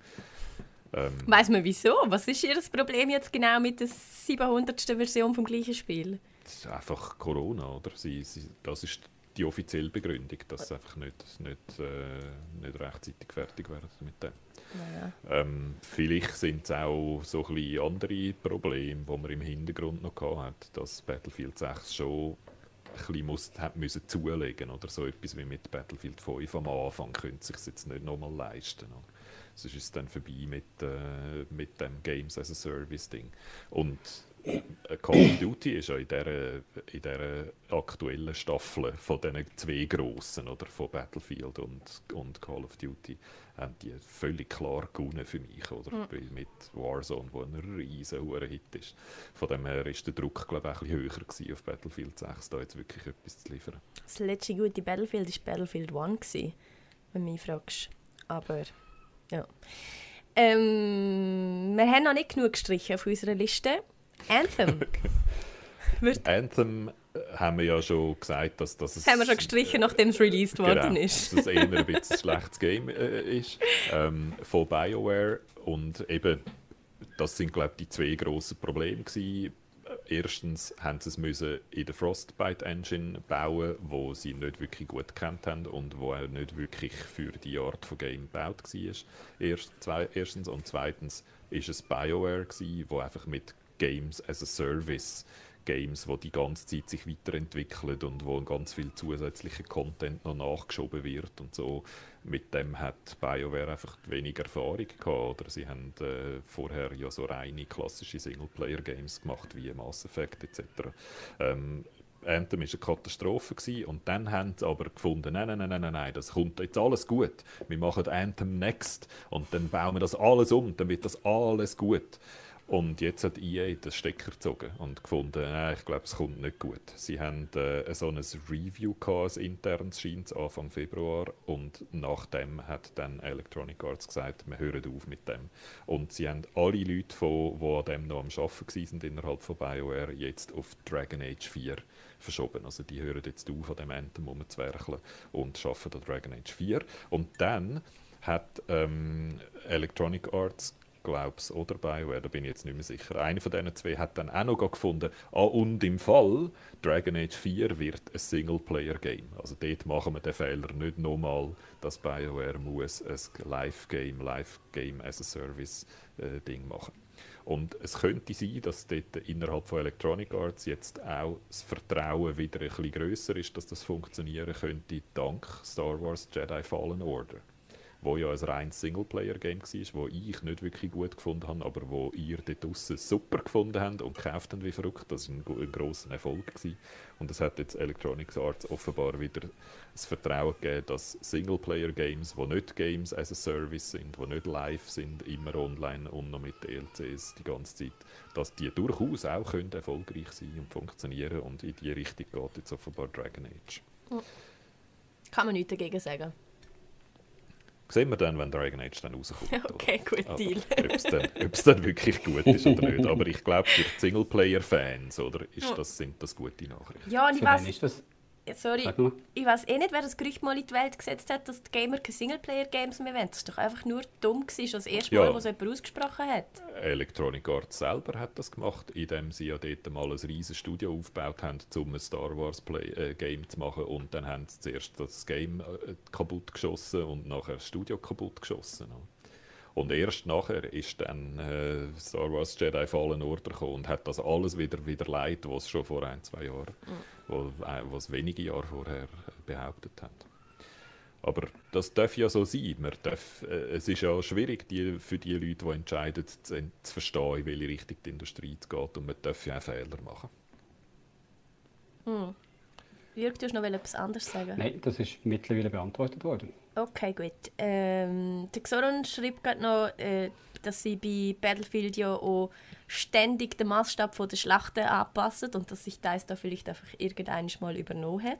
Ähm, Weiß man wieso? Was ist Ihr Problem jetzt genau mit der 700. Version vom gleichen Spiel? Das ist einfach Corona, oder? Sie, sie, das ist die offizielle Begründung, dass sie einfach nicht, nicht, äh, nicht rechtzeitig fertig werden mit dem. Ja. Ähm, vielleicht sind es auch so ein bisschen andere Probleme, die man im Hintergrund noch hat, dass Battlefield 6 schon ein bisschen muss, hat müssen zulegen oder so etwas wie mit Battlefield 5 am Anfang könnte sich jetzt nicht nochmal leisten. Oder? Sonst ist es dann vorbei mit, äh, mit dem Games as a Service Ding. Und äh, Call of Duty ist ja in dieser, in dieser aktuellen Staffel von diesen zwei grossen, oder, von Battlefield und, und Call of Duty, haben die völlig klar gewonnen für mich, oder? Mhm. Mit Warzone, wo ein riesen Hit ist. Von dem her ist der Druck, glaube ich, ein bisschen höher gewesen, auf Battlefield 6, da jetzt wirklich etwas zu liefern. Das letzte gute Battlefield war Battlefield 1, gewesen, wenn du mich fragst. Aber ja. Ähm, wir haben noch nicht genug gestrichen auf unserer Liste. Anthem. Anthem äh, haben wir ja schon gesagt, dass, dass es... Haben wir schon gestrichen, nachdem es released genau, worden ist. dass es eher ein bisschen ein schlechtes Game äh, ist. Ähm, von BioWare. Und eben, das sind, glaube ich, die zwei grossen Probleme gewesen erstens haben sie es in der Frostbite Engine bauen, wo sie nicht wirklich gut kennt haben und wo auch nicht wirklich für die Art von Game gebaut war. Erst, zwei, erstens und zweitens ist es BioWare gewesen, wo einfach mit Games as a Service Games, wo die ganze Zeit sich weiterentwickeln und wo ganz viel zusätzlicher Content noch nachgeschoben wird und so. Mit dem hat BioWare einfach wenig Erfahrung gehabt. Oder sie haben äh, vorher ja so reine klassische Singleplayer-Games gemacht wie Mass Effect etc. Ähm, Anthem war eine Katastrophe gewesen. und dann haben sie aber gefunden, nein, nein, nein, nein, nein, das kommt jetzt alles gut. Wir machen Anthem next und dann bauen wir das alles um, dann wird das alles gut. Und jetzt hat EA den Stecker gezogen und gefunden, äh, ich glaube, es kommt nicht gut. Sie haben äh, so ein Review gehabt, ein internes scheint Anfang Februar und nachdem hat dann Electronic Arts gesagt, wir hören auf mit dem. Und sie haben alle Leute, von, die an dem noch am Arbeiten waren innerhalb von BioWare, jetzt auf Dragon Age 4 verschoben. Also die hören jetzt auf, an dem Anthem rumzuwerkeln und arbeiten an Dragon Age 4. Und dann hat ähm, Electronic Arts glaube ich, oder BioWare, da bin ich jetzt nicht mehr sicher. Einer von diesen zwei hat dann auch noch gefunden, ah, und im Fall Dragon Age 4 wird ein Singleplayer-Game. Also dort machen wir den Fehler nicht nochmal, dass BioWare muss ein Live-Game, Live-Game as a Service-Ding äh, machen Und es könnte sein, dass dort innerhalb von Electronic Arts jetzt auch das Vertrauen wieder ein bisschen grösser ist, dass das funktionieren könnte, dank Star Wars Jedi Fallen Order wo ja ein reines Singleplayer-Game war, wo ich nicht wirklich gut gefunden habe, aber wo ihr dort draussen super gefunden habt und gekauft habt wie verrückt. Das war ein, ein grosser Erfolg. Gewesen. Und es hat jetzt Electronic Arts offenbar wieder das Vertrauen gegeben, dass Singleplayer-Games, die nicht Games as a Service sind, die nicht live sind, immer online und noch mit DLCs die ganze Zeit, dass die durchaus auch können erfolgreich sein und funktionieren und in die Richtung geht jetzt offenbar Dragon Age. Kann man nichts dagegen sagen. Sehen wir dann, wenn Dragon Age dann rauskommt. Okay, gut, Aber Deal. Ob es dann, ob's dann wirklich gut ist oder nicht. Aber ich glaube, für Singleplayer-Fans oder, ist das, sind das gute Nachrichten. Ja, und ich weiß? Sorry, ich weiß eh nicht, wer das Gerücht mal in die Welt gesetzt hat, dass die Gamer keine Singleplayer-Games mehr wollen. Das war doch einfach nur dumm, gewesen, schon das erste Ja. Mal, wo es jemand ausgesprochen hat. Electronic Arts selber hat das gemacht, indem sie ja dort mal ein riesiges Studio aufgebaut haben, um ein Star Wars Play, äh, zu machen. Und dann haben sie zuerst das Game äh, kaputt geschossen und nachher das Studio kaputt geschossen. Und erst nachher ist dann äh, Star Wars Jedi Fallen Order gekommen und hat das alles wieder, wieder leid, was schon vor ein, zwei Jahren, wo, äh, was wenige Jahre vorher äh, behauptet haben. Aber das darf ja so sein. Man darf, äh, es ist ja schwierig die, für die Leute, die entscheiden, zu, zu verstehen, in welche Richtung die Industrie geht. Und man darf ja auch Fehler machen. Jörg, du hast noch etwas anderes sagen? Nein, das ist mittlerweile beantwortet worden. Okay, gut. Ähm, der Xoron schreibt gerade noch, äh, dass sie bei Battlefield ja auch ständig den Maßstab der Schlachten anpassen und dass sich das da vielleicht einfach irgendwann mal übernommen hat.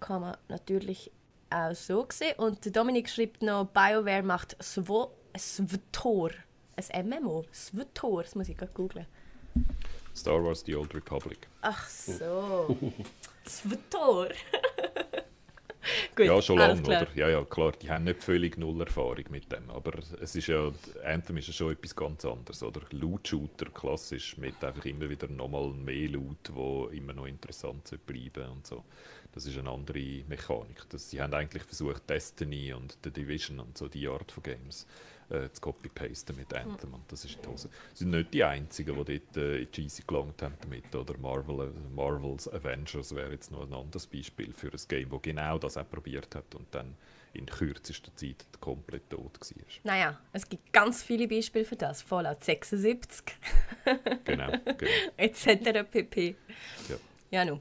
Kann man natürlich auch so sehen. Und der Dominik schreibt noch, BioWare macht Svo SWTOR. Ein MMO. SWTOR, das muss ich gerade googlen. Star Wars The Old Republic. Ach so. SWTOR. Gut, ja, schon lange, oder? Ja, ja, klar. Die haben nicht völlig null Erfahrung mit dem. Aber es ist ja, Anthem ist ja schon etwas ganz anderes, oder? Loot-Shooter, klassisch, mit einfach immer wieder nochmal mehr Loot, wo immer noch interessant bleiben und so. Das ist eine andere Mechanik. Das, sie haben eigentlich versucht, Destiny und The Division und so die Art von Games äh, zu copy-pasten mit Anthem. Und das ist die Hose. Sie sind nicht die Einzigen, die dort äh, in Cheesy gelangt haben damit. Oder Marvel, Marvels Avengers wäre jetzt noch ein anderes Beispiel für ein Game, das genau das auch probiert hat und dann in kürzester Zeit komplett tot war. Naja, es gibt ganz viele Beispiele für das. Fallout 76 Genau, genau. etc. pp. Ja. Ja, nun.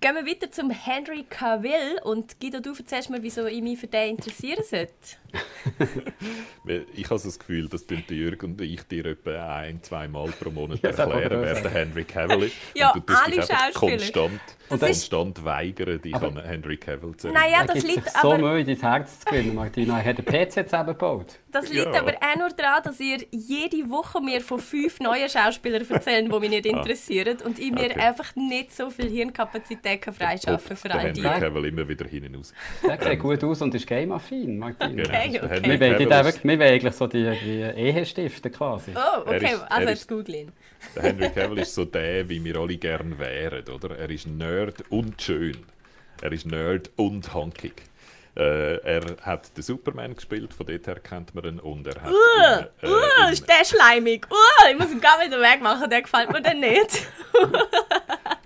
Gehen wir weiter zum Henry Cavill und Guido, du erzählst mir, wieso ich mich für den interessieren sollte. Ich habe so das Gefühl, dass der Jürg und ich dir etwa ein, zwei Mal pro Monat Ja, kann erklären, wer der. Henry Cavill ist. Ja, und du alle Schauspieler. konstant, Und das- konstant weigern, dich Aber- an Henry Cavill zu erinnern. Naja, Er das liegt so aber, Mühe, dein Herz zu gewinnen, Martina. Er hat den PC zusammengebaut. das liegt Ja. aber auch nur daran, dass ihr jede Woche mir von fünf neuen Schauspielern erzählt, die mich nicht interessieren und ich mir Okay. einfach nicht so viel Hirnkapazität kann freischaffen Poppt für der all Henry die. Cavill immer wieder hinten raus. Der sieht gut aus und ist game-affin, Martina. Genau. Okay, Okay. Henry Wir wollen eigentlich so die, die Ehestifte quasi. Oh, okay, ist- also jetzt ist- googeln. Der Henry Cavill ist so der, wie wir alle gern wären, oder? Er ist Nerd und schön. Er ist Nerd und hankig. Äh, er hat den Superman gespielt, von dort her kennt man ihn. Und er hat Uh, in, äh, uh, ist der schleimig. Uh, ich muss ihn gar wieder wegmachen, der gefällt mir dann nicht.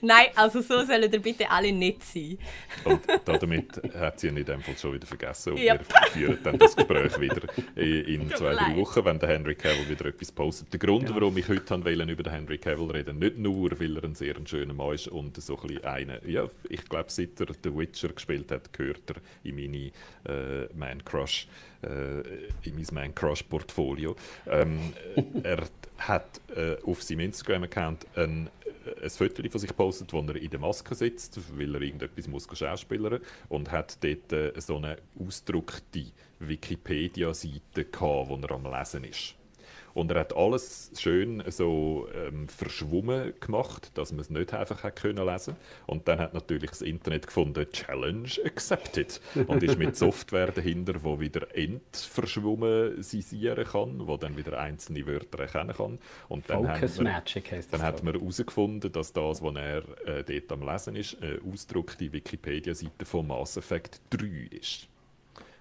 Nein, also so sollen ihr bitte alle nicht sein. Und damit hat sie ihn in dem Fall schon wieder vergessen. Und Yep. wir führen dann das Gespräch wieder in, zwei, drei. Wochen, wenn der Henry Cavill wieder etwas postet. Der Grund, warum ich heute wollte, über den Henry Cavill reden nicht nur, weil er ein sehr schöner Mann ist und so ein bisschen einer, ja, ich glaube, seit er The Witcher gespielt hat, gehört er in meine äh, Man Crush, äh, in mein Man Crush Portfolio. Ähm, äh, er hat äh, auf seinem Instagram-Account ein ein Foto von sich postet, wo er in der Maske sitzt, weil er irgendetwas muss schauspielern und hat dort äh, so eine ausgedruckte Wikipedia-Seite gehabt, wo er am Lesen ist. Und er hat alles schön so ähm, verschwommen gemacht, dass man es nicht einfach hat können lesen Und dann hat natürlich das Internet gefunden, Challenge accepted. Und ist mit Software dahinter, wo wieder entverschwommenisieren kann, wo dann wieder einzelne Wörter erkennen kann. Und dann haben Focus wir- Magic heisst das. dann hat glaub man herausgefunden, dass das, was er äh, dort am Lesen ist, eine ausgedruckte Wikipedia-Seite von Mass Effect 3 ist.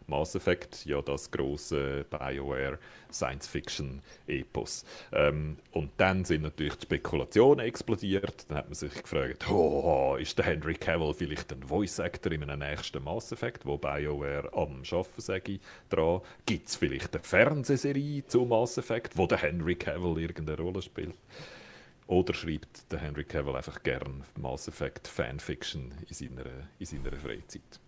Mass Effect, ja das große BioWare Science-Fiction-Epos. Ähm, und dann sind natürlich die Spekulationen explodiert. Dann hat man sich gefragt, oh, ist der Henry Cavill vielleicht ein Voice-Actor in einem nächsten Mass Effect, wo BioWare am Arbeiten sage dran? Gibt es vielleicht eine Fernsehserie zu Mass Effect, wo der Henry Cavill irgendeine Rolle spielt? Oder schreibt der Henry Cavill einfach gern Mass Effect Fanfiction in seiner, in seiner Freizeit?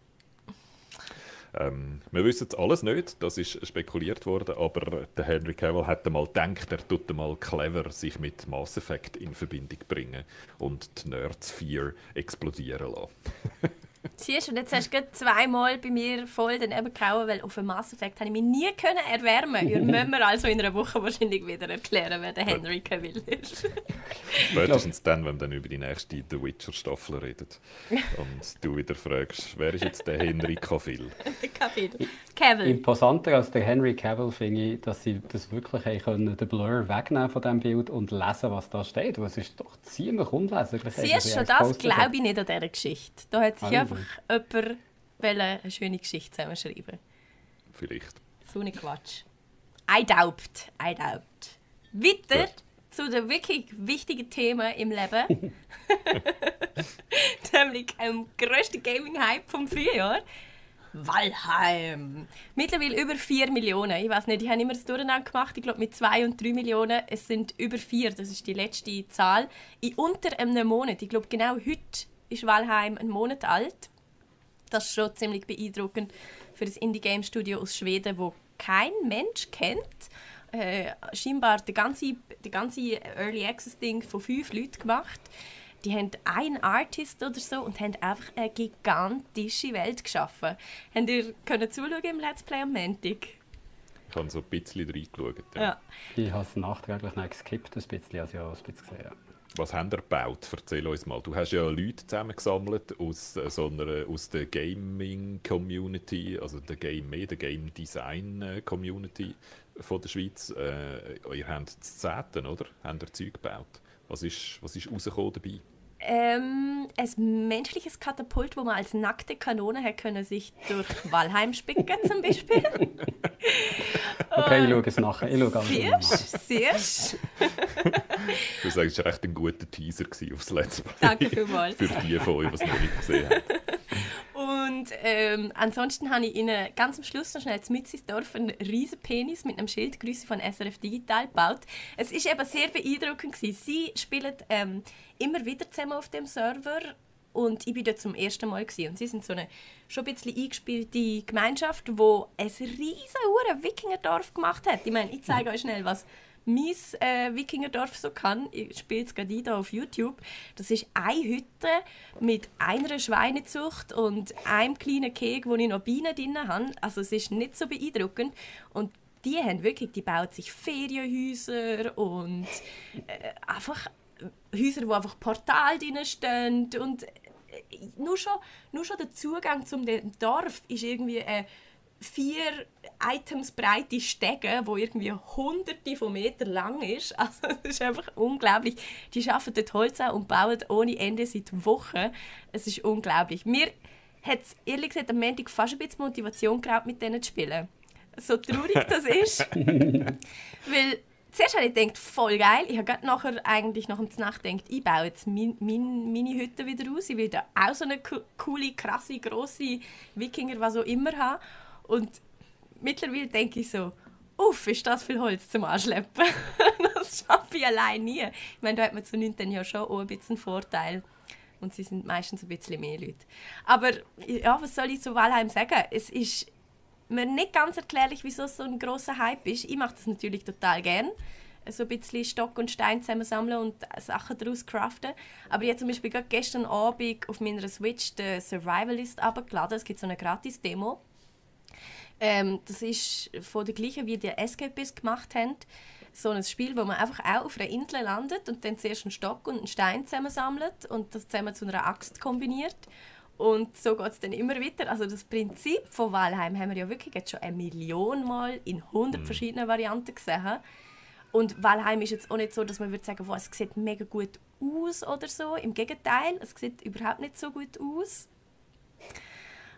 Ähm, wir wissen alles nicht, das ist spekuliert worden, aber der Henry Cavill hat einmal gedacht, er tut einmal clever sich mit Mass Effect in Verbindung bringen und die Nerdsphere explodieren lassen. Siehst du, und jetzt hast du zweimal bei mir voll daneben gehauen, weil auf dem Mass Effect habe ich mich nie können erwärmen Ihr müsst mir also in einer Woche wahrscheinlich wieder erklären, wer der Henry Cavill ist. Spätestens dann, wenn wir dann über die nächste The Witcher-Staffel reden. Und du wieder fragst, wer ist jetzt der Henry Cavill? der Cavill. Cavill. Imposanter als der Henry Cavill finde ich, dass sie das wirklich haben können, den Blur wegnehmen von diesem Bild und lesen, was da steht. Was ist doch ziemlich unleserlich. Siehst du, das glaube ich nicht an dieser Geschichte. Da hat sich einfach jemand eine schöne Geschichte zusammenschreiben Vielleicht. So ein Quatsch. I doubt. I doubt. Weiter Gut. zu den wirklich wichtigen Themen im Leben. Nämlich dem grössten Gaming-Hype vom Frühjahr. Valheim. Mittlerweile über 4 Millionen. Ich weiß nicht, ich habe immer das Durcheinander gemacht. Ich glaube mit 2 und 3 Millionen. Es sind über 4, das ist die letzte Zahl. In unter einem Monat. Ich glaube, genau heute ist Valheim einen Monat alt. Das ist schon ziemlich beeindruckend für das Indie-Game-Studio aus Schweden, wo kein Mensch kennt. Äh, scheinbar das ganze, die ganze Early Access-Ding von fünf Leuten gemacht. Die haben einen Artist oder so und haben einfach eine gigantische Welt geschaffen. Habt ihr können zuschauen im Let's Play am Montag? Ich habe so ein bisschen reingeschaut. Ja. ja. Ich habe es nachträglich noch geskippt, ein bisschen, also ja, ein bisschen gesehen. Was haben ihr gebaut? Erzähl uns mal. Du hast ja Leute zusammengesammelt aus, äh, so einer, aus der Gaming-Community, also der Game, mehr der Game Design-Community von der Schweiz. Äh, ihr habt Zehnten, oder? Habt ihr Zeug gebaut? Was ist, was ist rausgekommen dabei? Ähm, ein menschliches Katapult, wo man als nackte Kanone her können sich durch Walheim spicken zum Beispiel. okay, ich schaue es nachher. Ich schaue siehst, siehst. du sagst, es war echt ein guter Teaser aufs Let's Play. Danke vielmals. Für die von euch, die es noch nicht gesehen haben. Und ähm, ansonsten habe ich Ihnen ganz am Schluss noch schnell mit Dorf einen riesen Penis mit einem Schild Grüße von SRF Digital gebaut. Es ist eben sehr beeindruckend gewesen. Sie spielen ähm, immer wieder zusammen auf dem Server und ich bin dort zum ersten Mal gewesen. und sie sind so eine schon ein bisschen eingespielte Gemeinschaft, wo ein riesen Wikingerdorf gemacht hat. Ich meine, ich zeige euch schnell was mein äh, Wikingerdorf so kann. Ich spiele es gerade hier auf YouTube. Das ist eine Hütte mit einer Schweinezucht und einem kleinen Keg, wo ich noch Bienen drin habe. Also es ist nicht so beeindruckend. Und die haben wirklich, die bauen sich Ferienhäuser und äh, einfach Häuser, wo einfach Portal drin stehen und nur schon, nur schon der Zugang zum Dorf ist irgendwie äh, vier Items breite Stege, wo irgendwie hunderte von Metern lang ist. Also es ist einfach unglaublich. Die schaffen dort Holz an und bauen ohne Ende seit Wochen. Es ist unglaublich. Mir hat es ehrlich gesagt am Montag fast ein bisschen Motivation geraubt, mit denen zu spielen. So traurig das ist. Weil zuerst habe ich gedacht, voll geil. Ich habe gerade nachher eigentlich nach dem Nachdenkt, ich baue jetzt mein, mein, meine Hütte wieder aus. Ich will da auch so eine coole, krasse, grosse Wikinger, was auch immer haben. Und mittlerweile denke ich so, uff, ist das viel Holz zum Anschleppen. das schaffe ich allein nie. Ich meine, da hat man zu 19 Jahren schon auch ein bisschen einen Vorteil. Und sie sind meistens ein bisschen mehr Leute. Aber ja, was soll ich zu Walheim sagen? Es ist mir nicht ganz erklärlich, wieso es so ein großer Hype ist. Ich mache das natürlich total gern. So ein bisschen Stock und Stein zusammensammeln und Sachen daraus craften. Aber ich habe zum Beispiel gerade gestern Abend auf meiner Switch den Survivalist abgeladen. Es gibt so eine Gratis-Demo ähm, das ist von der gleichen, wie die Escapist gemacht haben. So ein Spiel, wo man einfach auch auf einer Insel landet und dann zuerst einen Stock und einen Stein zusammensammelt und das zusammen zu einer Axt kombiniert. Und so geht es dann immer weiter. Also das Prinzip von Walheim haben wir ja wirklich jetzt schon eine Million Mal in 100 mhm. verschiedenen Varianten gesehen. Und Walheim ist jetzt auch nicht so, dass man würde sagen, wow, es sieht mega gut aus oder so. Im Gegenteil, es sieht überhaupt nicht so gut aus.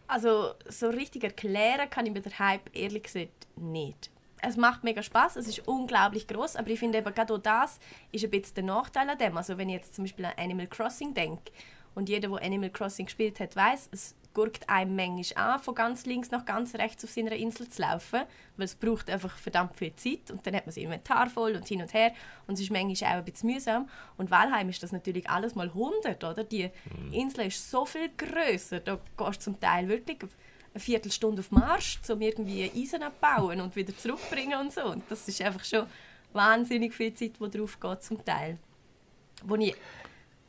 Also so richtig erklären kann ich mir den Hype ehrlich gesagt nicht. Es macht mega Spaß, es ist unglaublich groß, aber ich finde eben gerade das ist ein bisschen der Nachteil an dem. Also wenn ich jetzt zum Beispiel an Animal Crossing denke und jeder, der Animal Crossing gespielt hat, weiß, es gurkt einem manchmal an, von ganz links nach ganz rechts auf seiner Insel zu laufen, weil es braucht einfach verdammt viel Zeit und dann hat man das Inventar voll und hin und her und es ist manchmal auch ein bisschen mühsam. Und Valheim ist das natürlich alles mal 100, oder? Die mhm. Insel ist so viel größer, da gehst du zum Teil wirklich eine Viertelstunde auf Marsch, um irgendwie Eisen abbauen und wieder zurückbringen und so. Und das ist einfach schon wahnsinnig viel Zeit, die drauf geht zum Teil. Wo ich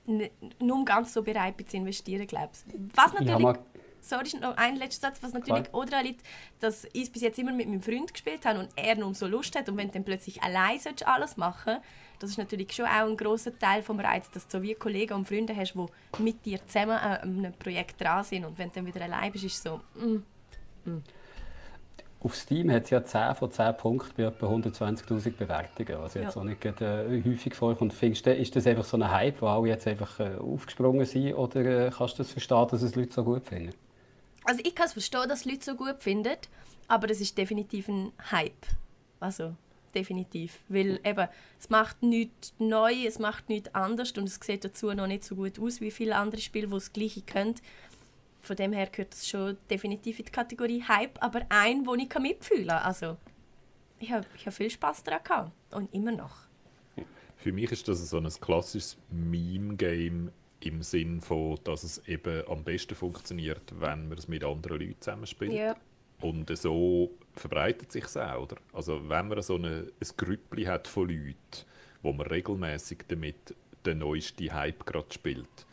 nur ganz so bereit bin zu investieren, glaube ich. Was natürlich... Ja, sorry, noch ein letzter Satz, was natürlich Klar. auch daran liegt, dass ich bis jetzt immer mit meinem Freund gespielt habe und er nur so Lust hat und wenn du dann plötzlich allein alles machen das ist natürlich schon auch ein großer Teil vom Reiz, dass du so wie Kollegen und Freunde hast, die mit dir zusammen an einem Projekt dran sind und wenn du dann wieder allein bist, ist es so, mm, mm. Auf Steam hat es ja 10 von 10 Punkten bei etwa 120'000 Bewertungen, was jetzt ja. auch nicht äh, häufig vorkommt. Findest du, ist das einfach so ein Hype, wo alle jetzt einfach äh, aufgesprungen sind oder äh, kannst du das verstehen, dass es Leute so gut finden? Also ich kann es verstehen, dass Leute so gut finden, aber das ist definitiv ein Hype. Also definitiv, weil eben, es macht nichts neu, es macht nichts anders und es sieht dazu noch nicht so gut aus wie viele andere Spiele, die das Gleiche können. Von dem her gehört es schon definitiv in die Kategorie Hype, aber ein, wo ich mitfühlen kann. Also, ich habe ich hab viel Spaß daran gehabt und immer noch. Für mich ist das so ein klassisches Meme-Game im Sinn von, dass es eben am besten funktioniert, wenn man es mit anderen Leuten zusammenspielt. Ja. Und so verbreitet sich auch, oder? Also wenn man so eine, ein Grüppli hat von Leuten, wo man regelmäßig damit den neuesten Hype gerade spielt,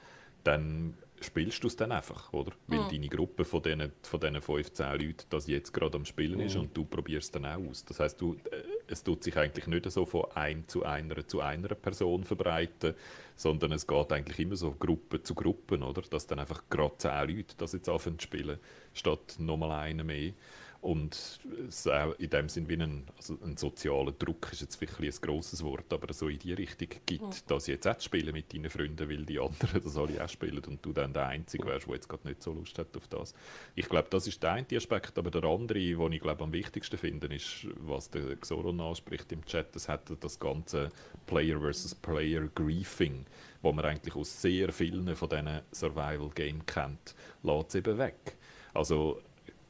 dann spielst du es dann einfach, oder? Weil mhm. deine Gruppe von diesen, von diesen 15 Leuten das jetzt gerade am Spielen mhm. ist und du probierst es dann auch aus. Das heißt, du, äh, es tut sich eigentlich nicht so von ein zu einer zu einer Person verbreiten, sondern es geht eigentlich immer so Gruppe zu Gruppen, oder? Dass dann einfach gerade 10 Leute das jetzt anfangen zu spielen, statt nochmal einer mehr. Und es auch in dem Sinn wie ein, also ein sozialer Druck ist jetzt vielleicht ein grosses Wort, aber so in die Richtung gibt, mhm. dass jetzt auch spielen mit deinen Freunden, weil die anderen das alle auch spielen und du dann der Einzige wärst, der jetzt gerade nicht so Lust hat auf das. Ich glaube, das ist der eine Aspekt, aber der andere, den ich glaube am wichtigsten finde, ist, was der Xoron anspricht im Chat, das hat das ganze Player versus Player Griefing, wo man eigentlich aus sehr vielen von diesen Survival Games kennt, lässt es eben weg. Also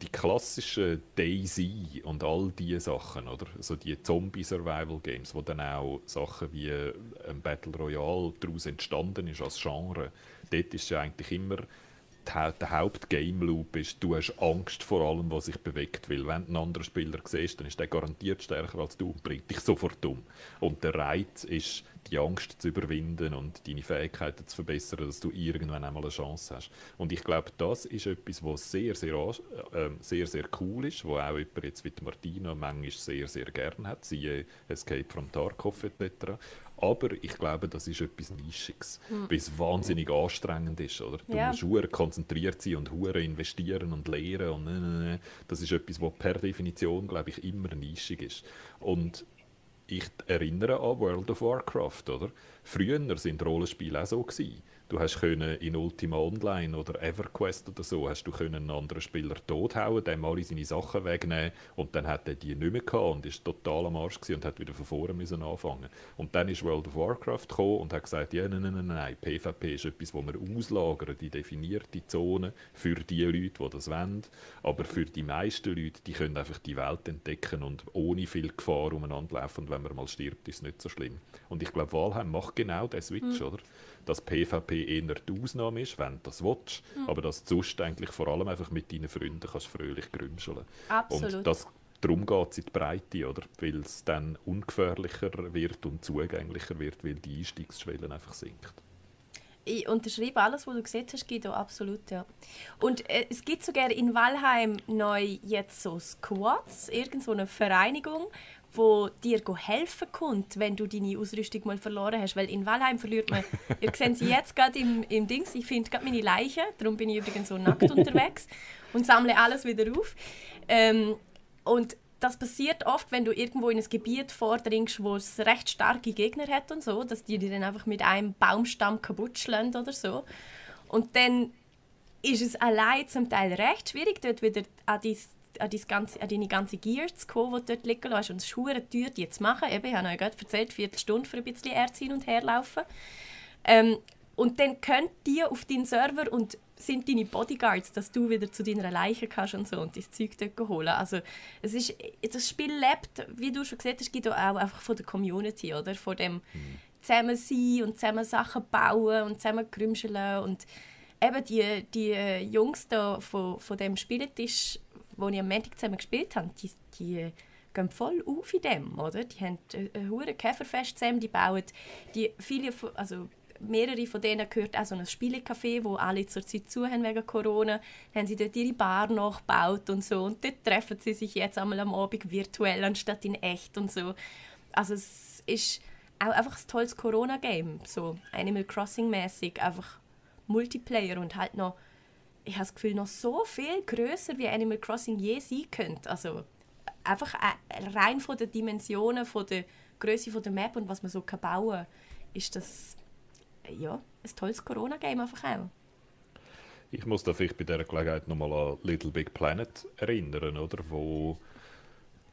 die klassischen Daisy und all diese Sachen, oder? Also die Zombie-Survival-Games, wo dann auch Sachen wie ein ähm, Battle Royale daraus entstanden ist als Genre, dort ist ja eigentlich immer der Haupt-Game Loop ist, du hast Angst vor allem, was sich bewegt. Weil wenn du einen anderen Spieler siehst, dann ist der garantiert stärker als du und bringt dich sofort um. Und der Reiz ist, die Angst zu überwinden und deine Fähigkeiten zu verbessern, dass du irgendwann einmal eine Chance hast. Und ich glaube, das ist etwas, was sehr, sehr, äh, sehr, sehr cool ist, wo auch jemand jetzt wie Martina manchmal sehr, sehr gerne hat, siehe Escape from Tarkov etc. Aber ich glaube, das ist etwas Nischiges, mhm. weil es wahnsinnig anstrengend ist. Oder? Du ja. musst hure konzentriert sein und hure investieren und lehren. Und ne, ne, ne. Das ist etwas, was per Definition, glaube ich, immer nischig ist. Und ich erinnere an World of Warcraft. Oder? Früher sind Rollenspiele auch so. Gewesen Du hast können in Ultima Online oder EverQuest oder so hast du können einen anderen Spieler tothauen, dem alle seine Sachen wegnehmen und dann hat er die nicht mehr gehabt und ist total am Arsch und hat wieder von vorne müssen anfangen. Und dann ist World of Warcraft gekommen und hat gesagt, ja, nein, nein, nein, nein, PvP ist etwas, wo wir auslagern, die definierte Zone für die Leute, die das wollen, aber für die meisten Leute, die können einfach die Welt entdecken und ohne viel Gefahr umeinander laufen und wenn man mal stirbt, ist es nicht so schlimm. Und ich glaube, Valheim macht genau den Switch, mhm. oder? dass PvP eher die Ausnahme ist, wenn du das willst, mhm. aber dass du sonst eigentlich vor allem einfach mit deinen Freunden kannst fröhlich grümscheln Absolut. Und das, darum geht es in die Breite, oder? weil es dann ungefährlicher wird und zugänglicher wird, weil die Einstiegsschwelle einfach sinkt. Ich unterschreibe alles, was du gesagt hast, Guido, absolut, ja. Und äh, es gibt sogar in Walheim neu jetzt so Squads, irgend so eine Vereinigung, wo dir helfen kommt, wenn du deine Ausrüstung mal verloren hast. Weil in Walheim verliert man, ihr seht sie jetzt gerade im, im Dings, ich finde gerade meine Leiche, darum bin ich übrigens so nackt unterwegs und sammle alles wieder auf. Ähm, und das passiert oft, wenn du irgendwo in ein Gebiet vordringst, wo es recht starke Gegner hat und so, dass die dir dann einfach mit einem Baumstamm kaputt schlagen oder so. Und dann ist es allein zum Teil recht schwierig, dort wieder an dein an, ganze, an deine ganze Gear zu kommen, die du dort liegen lässt. Und es ist verdammt teuer, die zu machen. Eben, ich habe euch gerade erzählt, Viertelstunde für ein bisschen Erz hin und her laufen. Ähm, und dann könnt die auf deinen Server und sind deine Bodyguards, dass du wieder zu deiner Leiche kannst und so und dein Zeug dort holen. Also es ist, das Spiel lebt, wie du schon gesagt hast, gibt auch einfach von der Community, oder? Von dem mhm. zusammen sein und zusammen Sachen bauen und zusammen krümscheln und eben die, die Jungs da von, von dem Spieltisch, wo ich am Montag zusammen gespielt habe, die, die gehen voll auf in dem, oder? Die haben ein hohes Käferfest zusammen, die bauen die viele, also mehrere von denen gehört auch so ein Spielecafé, wo alle zur Zeit zu haben wegen Corona. Haben sie dort ihre Bar nachgebaut und so. Und dort treffen sie sich jetzt einmal am Abend virtuell anstatt in echt und so. Also es ist auch einfach ein tolles Corona-Game, so Animal Crossing-mäßig, einfach Multiplayer und halt noch, ich habe das Gefühl, noch so viel größer wie Animal Crossing je sein könnte. Also einfach äh, rein von den Dimensionen, von der Größe der Map und was man so bauen kann, ist das ja, ein tolles Corona-Game einfach auch. Ich muss da vielleicht bei dieser Gelegenheit nochmal an Little Big Planet erinnern, oder? Wo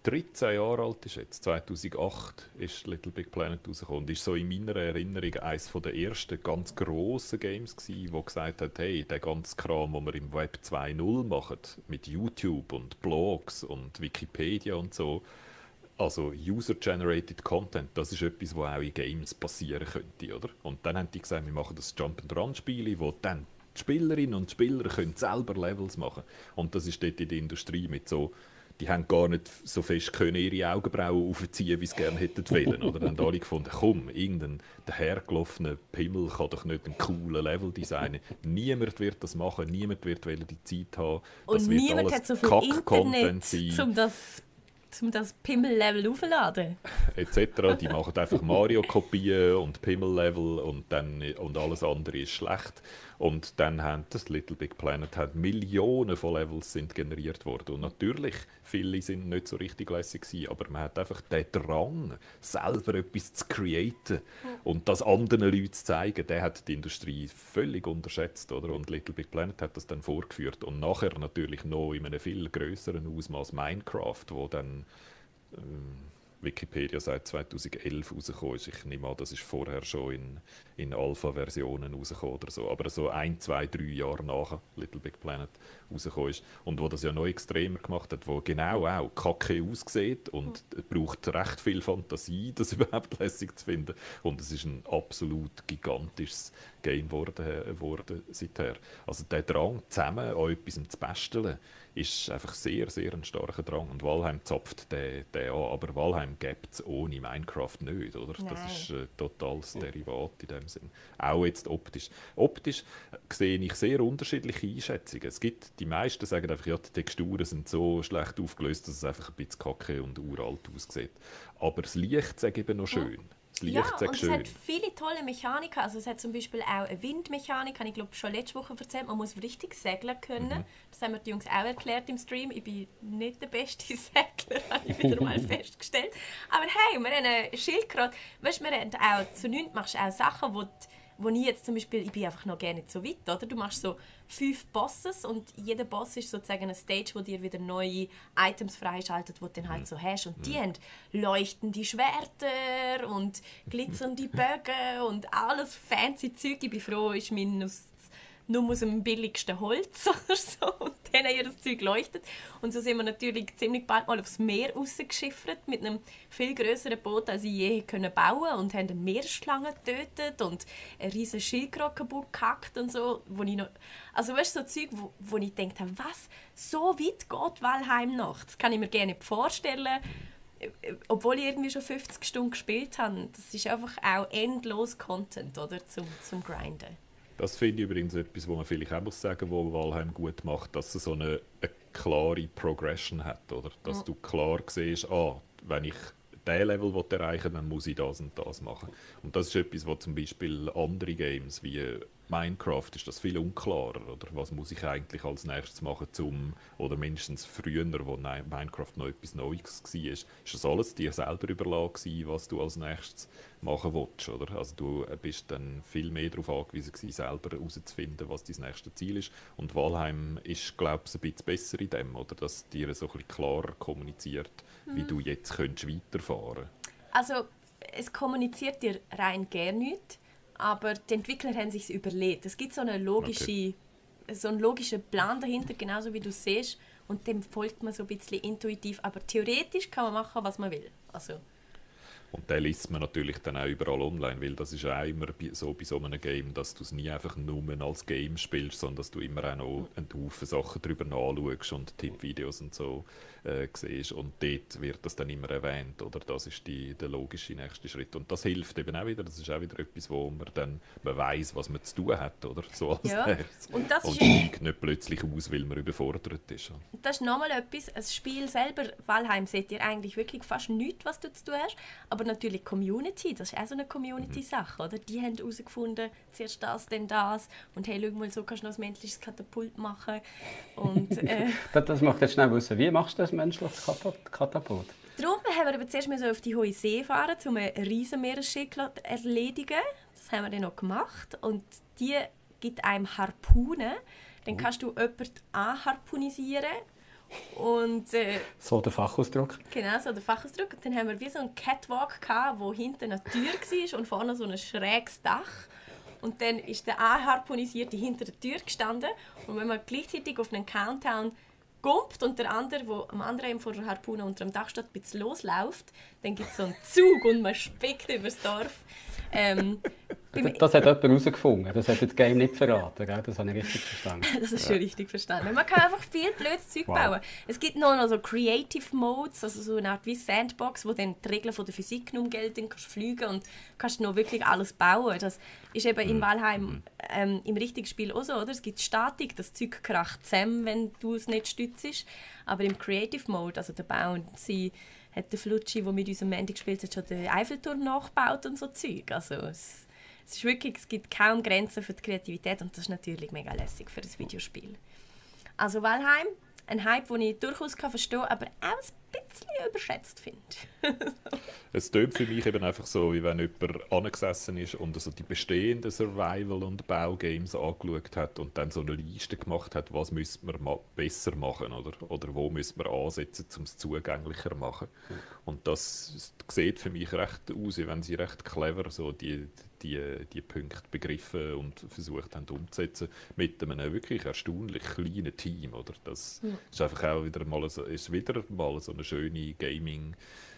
13 Jahre alt ist jetzt, 2008 ist Little Big Planet rausgekommen ist so in meiner Erinnerung eines der ersten ganz grossen Games gewesen, wo gesagt hat, hey, der ganze Kram, den wir im Web 2.0 machen, mit YouTube und Blogs und Wikipedia und so, also User-Generated Content, das ist etwas, was auch in Games passieren könnte, oder? Und dann haben die gesagt, wir machen das Jump-and-Run-Spiel, wo dann die Spielerinnen und Spieler können selber Levels machen Und das ist dort in der Industrie mit so, die haben gar nicht so fest können ihre Augenbrauen aufziehen, wie sie gerne hätten wollen. Oder dann haben alle gefunden, komm, irgendein dahergelaufener Pimmel kann doch nicht einen coolen Level designen. Niemand wird das machen, niemand wird die Zeit haben. Das und niemand hat so viel Internet, um das um das Pimmel-Level aufzuladen. Etc. Die machen einfach Mario-Kopien und Pimmel-Level und, und alles andere ist schlecht. Und dann haben das Little Big Planet hat Millionen von Levels sind generiert worden. Und natürlich, viele sind nicht so richtig lässig gewesen, aber man hat einfach den Drang, selber etwas zu createn und das anderen Leuten zu zeigen, der hat die Industrie völlig unterschätzt. Oder? Und Little Big Planet hat das dann vorgeführt. Und nachher natürlich noch in einem viel größeren Ausmaß Minecraft, wo dann ähm, Wikipedia seit 2011 rausgekommen ist. Ich nehme an, das ist vorher schon in, in Alpha-Versionen rausgekommen oder so. Aber so ein, zwei, drei Jahre nach Little Big Planet rausgekommen ist. Und wo das ja noch extremer gemacht hat, wo genau auch kacke aussieht und mhm. braucht recht viel Fantasie, das überhaupt lässig zu finden. Und es ist ein absolut gigantisches Game geworden, worden seither. Also der Drang, zusammen an etwas zu basteln, ist einfach sehr, sehr ein starker Drang. Und Valheim zapft den, den an. Aber Valheim gibt es ohne Minecraft nicht, oder? Nein. Das ist ein totales Derivat in dem Sinn. Auch jetzt optisch. Optisch sehe ich sehr unterschiedliche Einschätzungen. Es gibt, die meisten sagen einfach, ja, die Texturen sind so schlecht aufgelöst, dass es einfach ein bisschen kacke und uralt aussieht. Aber das Licht ich eben noch schön. Das Licht ja, und schön. es hat viele tolle Mechaniken. Also es hat zum Beispiel auch eine Windmechanik, habe ich glaube schon letzte Woche erzählt. Man muss richtig segeln können. Mhm. Das haben mir die Jungs auch erklärt im Stream. Ich bin nicht der beste Segler, habe ich wieder mal festgestellt. Aber hey, wir haben ein Schildkröte. Weißt, wir haben auch zu nichts machst du auch Sachen, die wo ich jetzt zum Beispiel, ich bin einfach noch gerne nicht so weit, oder? Du machst so fünf Bosses und jeder Boss ist sozusagen eine Stage, wo dir wieder neue Items freischaltet, die du dann halt mhm. so hast. Und die mhm. haben leuchtende Schwerter und glitzernde Bögen und alles fancy Zeug. Ich bin froh, ist mein aus nur aus dem billigsten Holz oder so. Und dann ihr das Zeug leuchtet. Und so sind wir natürlich ziemlich bald mal aufs Meer rausgeschiffert mit einem viel größeren Boot, als ich je bauen und haben eine Meerschlange getötet und eine riesige Schildkröte kaputt gehackt und so. Wo ich noch, also weißt du, so Zeug, wo, wo ich gedacht habe, was, so weit geht Valheim noch? Das kann ich mir gerne nicht vorstellen obwohl ich irgendwie schon 50 Stunden gespielt habe, das ist einfach auch endlos Content, oder, zum, zum Grinden. Das finde ich übrigens etwas, wo man vielleicht auch muss sagen, wo Valheim gut macht, dass es so eine, eine klare Progression hat, oder? Dass ja. du klar siehst, ah, wenn ich diesen Level erreichen will, dann muss ich das und das machen. Und das ist etwas, was zum Beispiel andere Games wie Minecraft ist das viel unklarer. Oder was muss ich eigentlich als nächstes machen, zum, oder mindestens früher, wo Minecraft noch etwas Neues war, ist das alles dir selber überlassen, was du als nächstes machen willst. Oder? Also du bist dann viel mehr darauf angewiesen, gewesen, selber herauszufinden, was dein nächstes Ziel ist. Und Walheim ist, glaube ich, ein bisschen besser in dem, oder? dass dir so ein bisschen klarer kommuniziert, mhm. wie du jetzt könntest weiterfahren Also es kommuniziert dir rein gar nichts aber die Entwickler haben sich überlegt. Es gibt so, eine logische, okay. so einen logischen Plan dahinter, genauso wie du siehst, und dem folgt man so ein bisschen intuitiv. Aber theoretisch kann man machen, was man will. Also, und den liest man natürlich dann auch überall online, weil das ist auch immer so bei so einem Game, dass du es nie einfach nur als Game spielst, sondern dass du immer auch noch einen Haufen Sachen darüber nachschaust und Tippvideos und so äh, siehst. Und dort wird das dann immer erwähnt, oder? Das ist die, der logische nächste Schritt. Und das hilft eben auch wieder, das ist auch wieder etwas, wo man dann man weiß, was man zu tun hat, oder? So als ja. Und das und steigt nicht plötzlich aus, weil man überfordert ist. Das ist nochmal etwas, das Spiel selber, Valheim, seht ihr eigentlich wirklich fast nichts, was du zu tun hast, aber aber natürlich Community, das ist auch so eine Community-Sache, oder? Die haben herausgefunden, zuerst das, dann das und hey, schau mal, so kannst du noch ein menschliches Katapult machen und... Äh, das, das macht jetzt schnell wissen, wie machst du das menschliches Katapult? Darum haben wir aber zuerst mal so auf die hohe See fahren, um einen riesen Meeresschick zu erledigen. Das haben wir dann noch gemacht und die gibt einem Harpunen. Dann oh. kannst du jemanden anharpunisieren und, äh, so der Fachausdruck. Genau, so der Fachausdruck. Und dann haben wir wie so einen Catwalk, gehabt, wo hinten eine Tür war und vorne so ein schräges Dach. Und dann ist der anharponisierte hinter der Tür gestanden. Und wenn man gleichzeitig auf einen Countdown gumpt und der andere, wo am anderen Ende der Harpune unter dem Dach steht, ein bisschen losläuft, dann gibt es so einen Zug und man spickt über das Dorf. Ähm, das hat jemand herausgefunden. Das hat das Game nicht verraten. Gell? Das habe ich richtig verstanden. das ist schon richtig verstanden. Man kann einfach viel blödes Zeug wow. bauen. Es gibt noch, noch so Creative Modes, also so eine Art wie Sandbox, wo dann die Regeln von der Physik genommen gelten, kannst fliegen und kannst noch wirklich alles bauen. Das ist eben in mhm. Valheim mhm. ähm, im richtigen Spiel auch so, oder? Es gibt Statik, das Zeug kracht zusammen, wenn du es nicht stützt. Aber im Creative Mode, also der Bauen, sie hat der Flutschi, der mit unserem Mandy gespielt hat, schon den Eiffelturm nachgebaut und so Zeug. Also es, es, ist wirklich, es gibt kaum Grenzen für die Kreativität und das ist natürlich mega lässig für ein Videospiel. Also Valheim, ein Hype, den ich durchaus verstehen kann, aber auch ein bisschen überschätzt finde. es tönt für mich eben einfach so, wie wenn jemand angesessen ist und also die bestehenden Survival- und Baugames angeschaut hat und dann so eine Liste gemacht hat, was müssen wir ma besser machen oder, oder wo müssen wir ansetzen, um es zugänglicher zu machen. Und das sieht für mich recht aus, wie wenn sie recht clever so die, die, die Punkte begriffen und versucht haben umzusetzen mit einem wirklich erstaunlich kleinen Team. Oder? Das ja. ist einfach auch wieder mal so, ist wieder mal so eine schöne Gaming-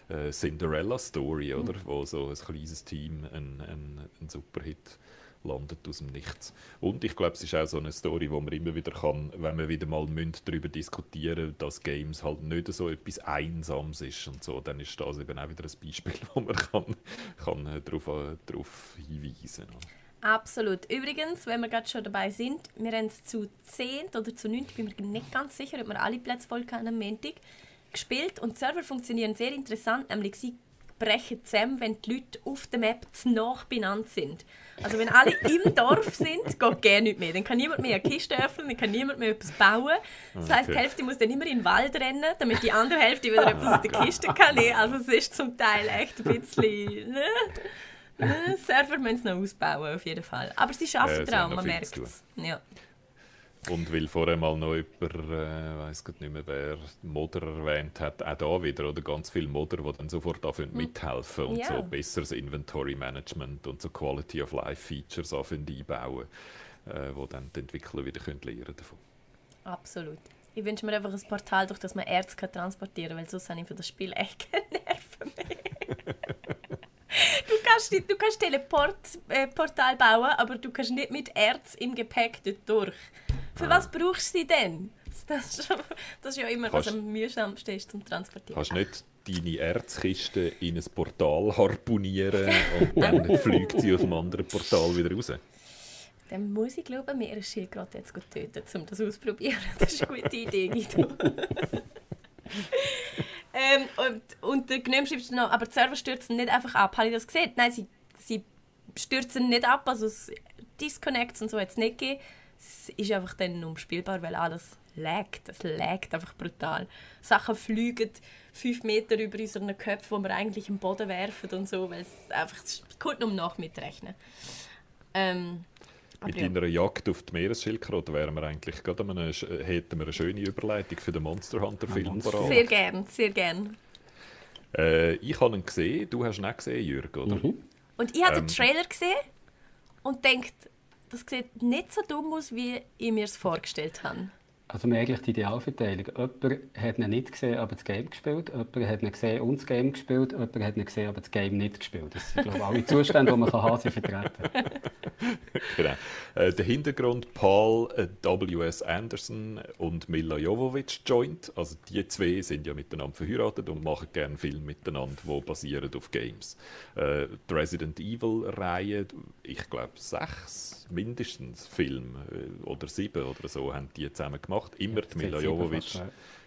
äh, Cinderella-Story, oder? Mhm. Wo so ein kleines Team einen, einen, einen Superhit landet aus dem Nichts. Und ich glaube, es ist auch so eine Story, wo man immer wieder kann, wenn wir wieder mal darüber diskutieren dass Games halt nicht so etwas Einsames ist und so, dann ist das eben auch wieder ein Beispiel, wo man kann, kann äh, darauf, äh, darauf hinweisen kann. Absolut. Übrigens, wenn wir gerade schon dabei sind, wir haben es zu 10 oder zu 9, bin mir nicht ganz sicher, ob wir alle Plätze voll haben am Montag, gespielt und die Server funktionieren sehr interessant, nämlich sie brechen zusammen, wenn die Leute auf der Map zu nach benannt sind. Also wenn alle im Dorf sind, geht gar nicht mehr. Dann kann niemand mehr eine Kiste öffnen, dann kann niemand mehr etwas bauen. Das heisst, die Hälfte muss dann immer in den Wald rennen, damit die andere Hälfte wieder etwas aus der Kiste kann nehmen. Also es ist zum Teil echt ein bisschen... Ne? ne? Server müssen es noch ausbauen, auf jeden Fall. Aber sie schaffen äh, daran, man merkt es. Ja. Und weil vorher mal noch jemand, äh, weiß nicht mehr wer, Modder erwähnt hat, auch da wieder, oder ganz viele Modder, die dann sofort anfangen hm. mithelfen und ja. so besseres Inventory Management und so Quality of Life Features einbauen, äh, wo dann die Entwickler wieder können lernen davon. Absolut. Ich wünsche mir einfach ein Portal, durch das man Erz transportieren kann, weil sonst habe ich für das Spiel echt keine Nerven mehr. du kannst, du kannst Teleportportal äh, bauen, aber du kannst nicht mit Erz im Gepäck dort durch. Für ah. was brauchst du sie denn? Das ist, das ist ja immer kannst, was am mühsamsten ist zum Transportieren. Kannst nicht deine Erzkiste in ein Portal harponieren und dann fliegt sie aus dem anderen Portal wieder raus? Dann muss ich glaube mir ein Schildkröte jetzt töten, um das auszuprobieren. Das ist eine gute Idee, Guido. ähm, und, und der Gnome schreibt noch, aber die Server stürzen nicht einfach ab. Habe ich das gesehen? Nein, sie, sie stürzen nicht ab. Also Disconnects und so es nicht gegeben. Es ist einfach dann unspielbar, weil alles laggt. Es laggt einfach brutal. Sachen fliegen fünf Meter über unseren Köpfen, wo wir eigentlich im Boden werfen und so, weil es einfach es kommt nur noch mitrechnen. Ähm, mit ja. deiner Jagd auf die Meeresschildkröte wären wir eigentlich gerade eine, hätten wir eine schöne Überleitung für den Monster Hunter Film parat. Sehr gern, sehr gern. Äh, ich habe ihn gesehen, du hast ihn auch gesehen, Jürg, oder? Mhm. Und ich habe ähm, den Trailer gesehen und denkt, das sieht nicht so dumm aus, wie ich mir es vorgestellt habe. Also eigentlich die Idealverteilung. Jemand hat ihn nicht gesehen, aber das Game gespielt. Jemand hat ihn gesehen und das Game gespielt. Jemand hat ihn gesehen, aber das Game nicht gespielt. Das sind, glaube ich, alle Zustände, die man kann vertreten. genau. Äh, der Hintergrund Paul äh, W.S. Anderson und Mila Jovovich joint. Also die zwei sind ja miteinander verheiratet und machen gerne Filme miteinander, die basieren auf Games. Äh, die Resident Evil-Reihe, ich glaube sechs mindestens Filme äh, oder sieben oder so haben die zusammen gemacht gemacht. Immer ja, Mila Jovovich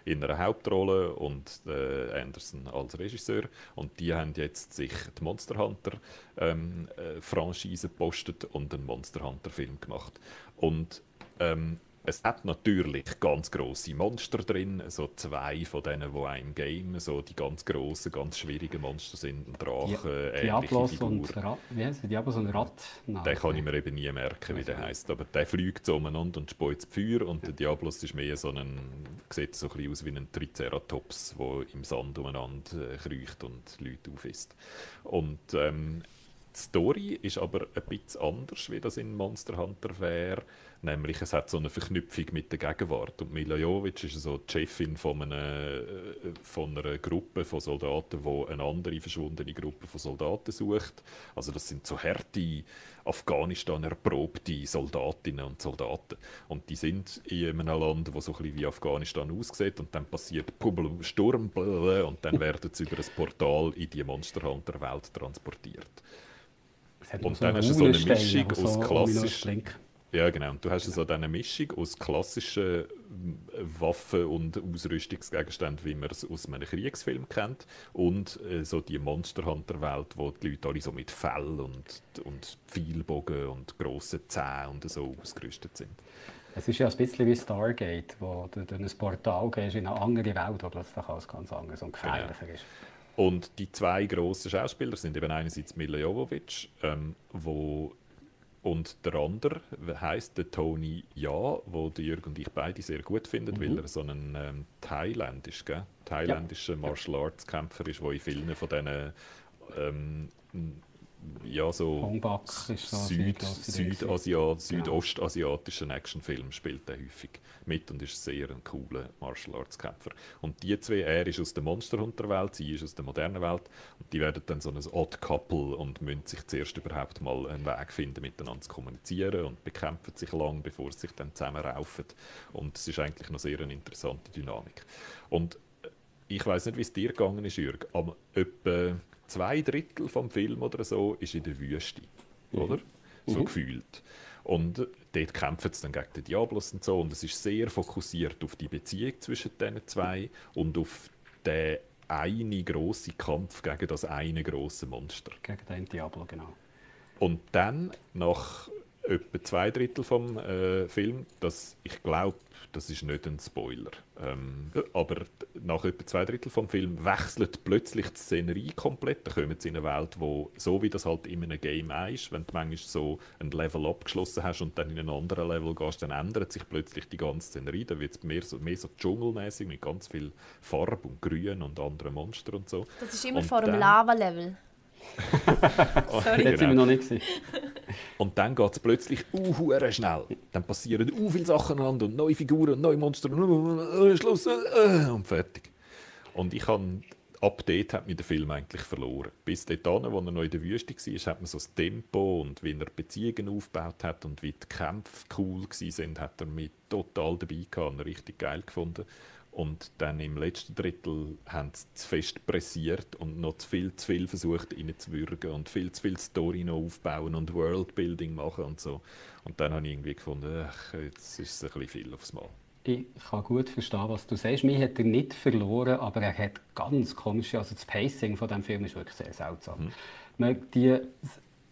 in einer Hauptrolle und äh, Anderson als Regisseur. Und die haben jetzt sich die Monster Hunter ähm, äh, Franchise gepostet und einen Monster Hunter Film gemacht. Und ähm, es hat natürlich ganz große Monster drin, so zwei von denen, die einem Game so die ganz großen, ganz schwierigen Monster sind, ein Drache, äh, Diablos und Rat, wie heißt Diablos und Rat? Nein, den kann ich mir eben nie merken, wie der heißt, aber der fliegt so umeinander und speut Feuer und der Diablos ist mehr so ein, sieht so ein bisschen aus wie ein Triceratops, der im Sand umeinander äh, kriecht und Leute aufisst. Und ähm, die Story ist aber ein bisschen anders, wie das in Monster Hunter wäre. Nämlich, es hat so eine Verknüpfung mit der Gegenwart. Und Mila Jovic ist so die Chefin von einer, äh, von einer Gruppe von Soldaten, die eine andere verschwundene Gruppe von Soldaten sucht. Also das sind so harte, Afghanistan erprobte Soldatinnen und Soldaten. Und die sind in einem Land, das so ein bisschen wie Afghanistan aussieht. Und dann passiert Sturm und dann werden sie über ein Portal in die Monsterhunter-Welt transportiert. Und dann hast du so eine Mischung aus klassisch... Ja, genau. Und du hast so eine Mischung aus klassischen Waffen- und Ausrüstungsgegenständen, wie man es aus einem Kriegsfilm kennt, und äh, so die Monsterhunter-Welt, wo die Leute alle so mit Fell und, und Pfeilbogen und grossen Zähnen und so ausgerüstet sind. Es ist ja ein bisschen wie Stargate, wo du durch ein Portal gehst in eine andere Welt, wo plötzlich alles ganz anders und gefährlicher genau. ist. Und die zwei grossen Schauspieler sind eben einerseits Mila Jovovich, ähm, wo und der andere heißt der Tony Ja, wo der Jürg und ich beide sehr gut finden, mhm. weil er so ein ähm, Thailändisch, gell? thailändischer ja. Martial Arts Kämpfer ist, der in vielen von diesen ähm, ja, so, so Süd, Südasiat, südostasiatischen Actionfilm spielt er häufig mit und ist sehr ein cooler Martial Arts Kämpfer. Und die zwei, er ist aus der Monsterhunter-Welt, sie ist aus der modernen Welt und die werden dann so ein Odd Couple und müssen sich zuerst überhaupt mal einen Weg finden, miteinander zu kommunizieren und bekämpfen sich lang, bevor sie sich dann zusammenraufen. Und es ist eigentlich noch sehr eine interessante Dynamik. Und äh, ich weiß nicht, wie es dir gegangen ist, Jürg, aber etwa zwei Drittel vom Film oder so ist in der Wüste, mhm. oder? So mhm. gefühlt. Und dort kämpfen sie dann gegen den Diablos und so. Und es ist sehr fokussiert auf die Beziehung zwischen den zwei und auf den einen grossen Kampf gegen das eine große Monster. Gegen den Diablo, genau. Und dann, nach etwa zwei Drittel vom äh, Film, das, ich glaube, das ist nicht ein Spoiler. Ähm, aber nach etwa zwei Drittel vom Film wechselt plötzlich die Szenerie komplett. Da kommen sie in eine Welt, wo so wie das halt in einem Game ist, wenn du manchmal so ein Level abgeschlossen hast und dann in einen anderen Level gehst, dann ändert sich plötzlich die ganze Szenerie. Da wird es mehr so, mehr so dschungelmäßig mit ganz viel Farbe und Grün und anderen Monstern und so. Das ist immer und vor dem Lava-Level. Sorry. Das sind wir noch nicht gesehen. Und dann geht es plötzlich uh, schnell. Dann passieren uh, viele Sachen an und neue Figuren und neue Monster und uh, Schluss uh, und fertig. Und ich habe ab dort hat mich der Film eigentlich verloren. Bis dort, wo er noch in der Wüste war, hat man so das Tempo und wie er Beziehungen aufgebaut hat und wie die Kämpfe cool waren, hat er mich total dabei gehabt und richtig geil gefunden. Und dann im letzten Drittel haben sie zu fest pressiert und noch zu viel, zu viel versucht reinzuwürgen und viel zu viel Story noch aufbauen und Worldbuilding machen und so. Und dann habe ich irgendwie gefunden, ach, jetzt ist es ein bisschen viel aufs Mal. Ich kann gut verstehen, was du sagst. Mich hat er nicht verloren, aber er hat ganz komische, also das Pacing von dem Film ist wirklich sehr seltsam. Mhm. Die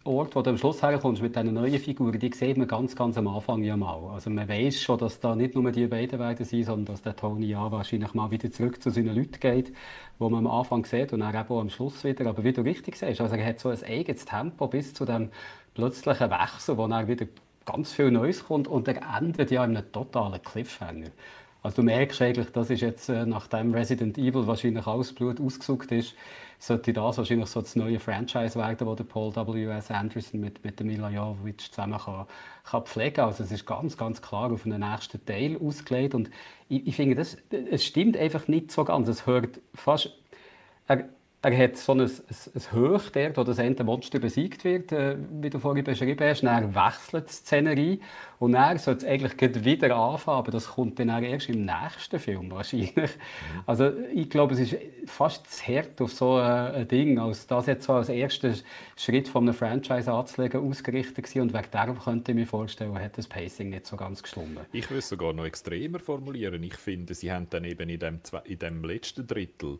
Ort, wo du am Schluss herkommst mit diesen neuen Figuren, die sieht man ganz, ganz am Anfang ja mal. Also man weiß schon, dass da nicht nur die beiden werden sein, sondern dass der Tony ja wahrscheinlich mal wieder zurück zu seinen Leuten geht, wo man am Anfang sieht und dann eben auch am Schluss wieder. Aber wie du richtig sagst, also er hat so ein eigenes Tempo bis zu dem plötzlichen Wechsel, wo dann wieder ganz viel Neues kommt und er endet ja in einem totalen Cliffhanger. Also du merkst eigentlich, das ist jetzt, äh, nachdem Resident Evil wahrscheinlich alles Blut ausgesucht ist, sollte das wahrscheinlich so das neue Franchise werden, das Paul W.S. Anderson mit, mit dem Mila Jovovich zusammen kann, kann pflegen Also es ist ganz, ganz klar auf den nächsten Teil ausgelegt und ich, ich finde, das, es stimmt einfach nicht so ganz. Es hört fast... Er, er hat so ein, ein, ein Höch dort, wo das Ende Monster besiegt wird, äh, wie du vorhin beschrieben hast. Dann wechselt die Szenerie und dann soll es eigentlich wieder anfangen, aber das kommt dann erst im nächsten Film wahrscheinlich. Mhm. Also ich glaube, es ist fast zu hart auf so ein Ding, als das jetzt so als erster Schritt von einem Franchise anzulegen ausgerichtet war und wegen darum könnte ich mir vorstellen, hat das Pacing nicht so ganz gestimmt. Ich würde es sogar noch extremer formulieren. Ich finde, sie haben dann eben in dem, in dem letzten Drittel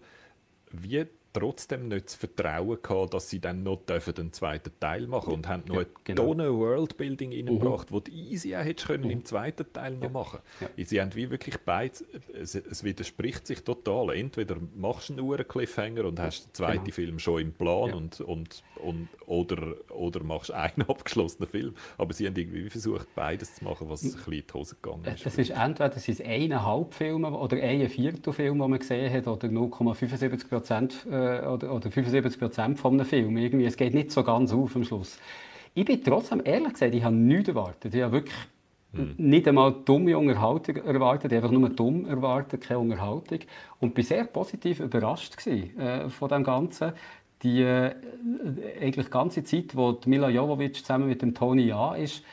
wie trotzdem nicht das Vertrauen gehabt, dass sie dann noch den zweiten Teil machen und haben noch ja, genau. eine Worldbuilding reingebracht, mhm. wo die easy auch hättest können mhm. im zweiten Teil noch ja. machen. Ja. Sie haben wie wirklich beides, es, es, widerspricht sich total. Entweder machst du einen Uhren Cliffhanger und hast den zweiten genau. Film schon im Plan und, und, und, oder, oder machst einen abgeschlossenen Film. Aber sie haben irgendwie versucht, beides zu machen, was ein bisschen in die Hose gegangen ist. Das ist entweder das ist eineinhalb Filme oder ein Viertelfilm, den man gesehen hat, oder 0,75 Prozent äh, oder, oder 75 Prozent von einem Film. Irgendwie, es geht nicht so ganz auf am Schluss. Ich bin trotzdem, ehrlich gesagt, ich habe nichts erwartet. Ich habe wirklich hm. nicht einmal dumme Unterhaltung erwartet, einfach nur dumm erwartet, keine Unterhaltung. Und bin sehr positiv überrascht gewesen, äh, von dem Ganzen. Die äh, eigentlich ganze Zeit, wo Mila Jovovic zusammen mit dem Tony Ja ist,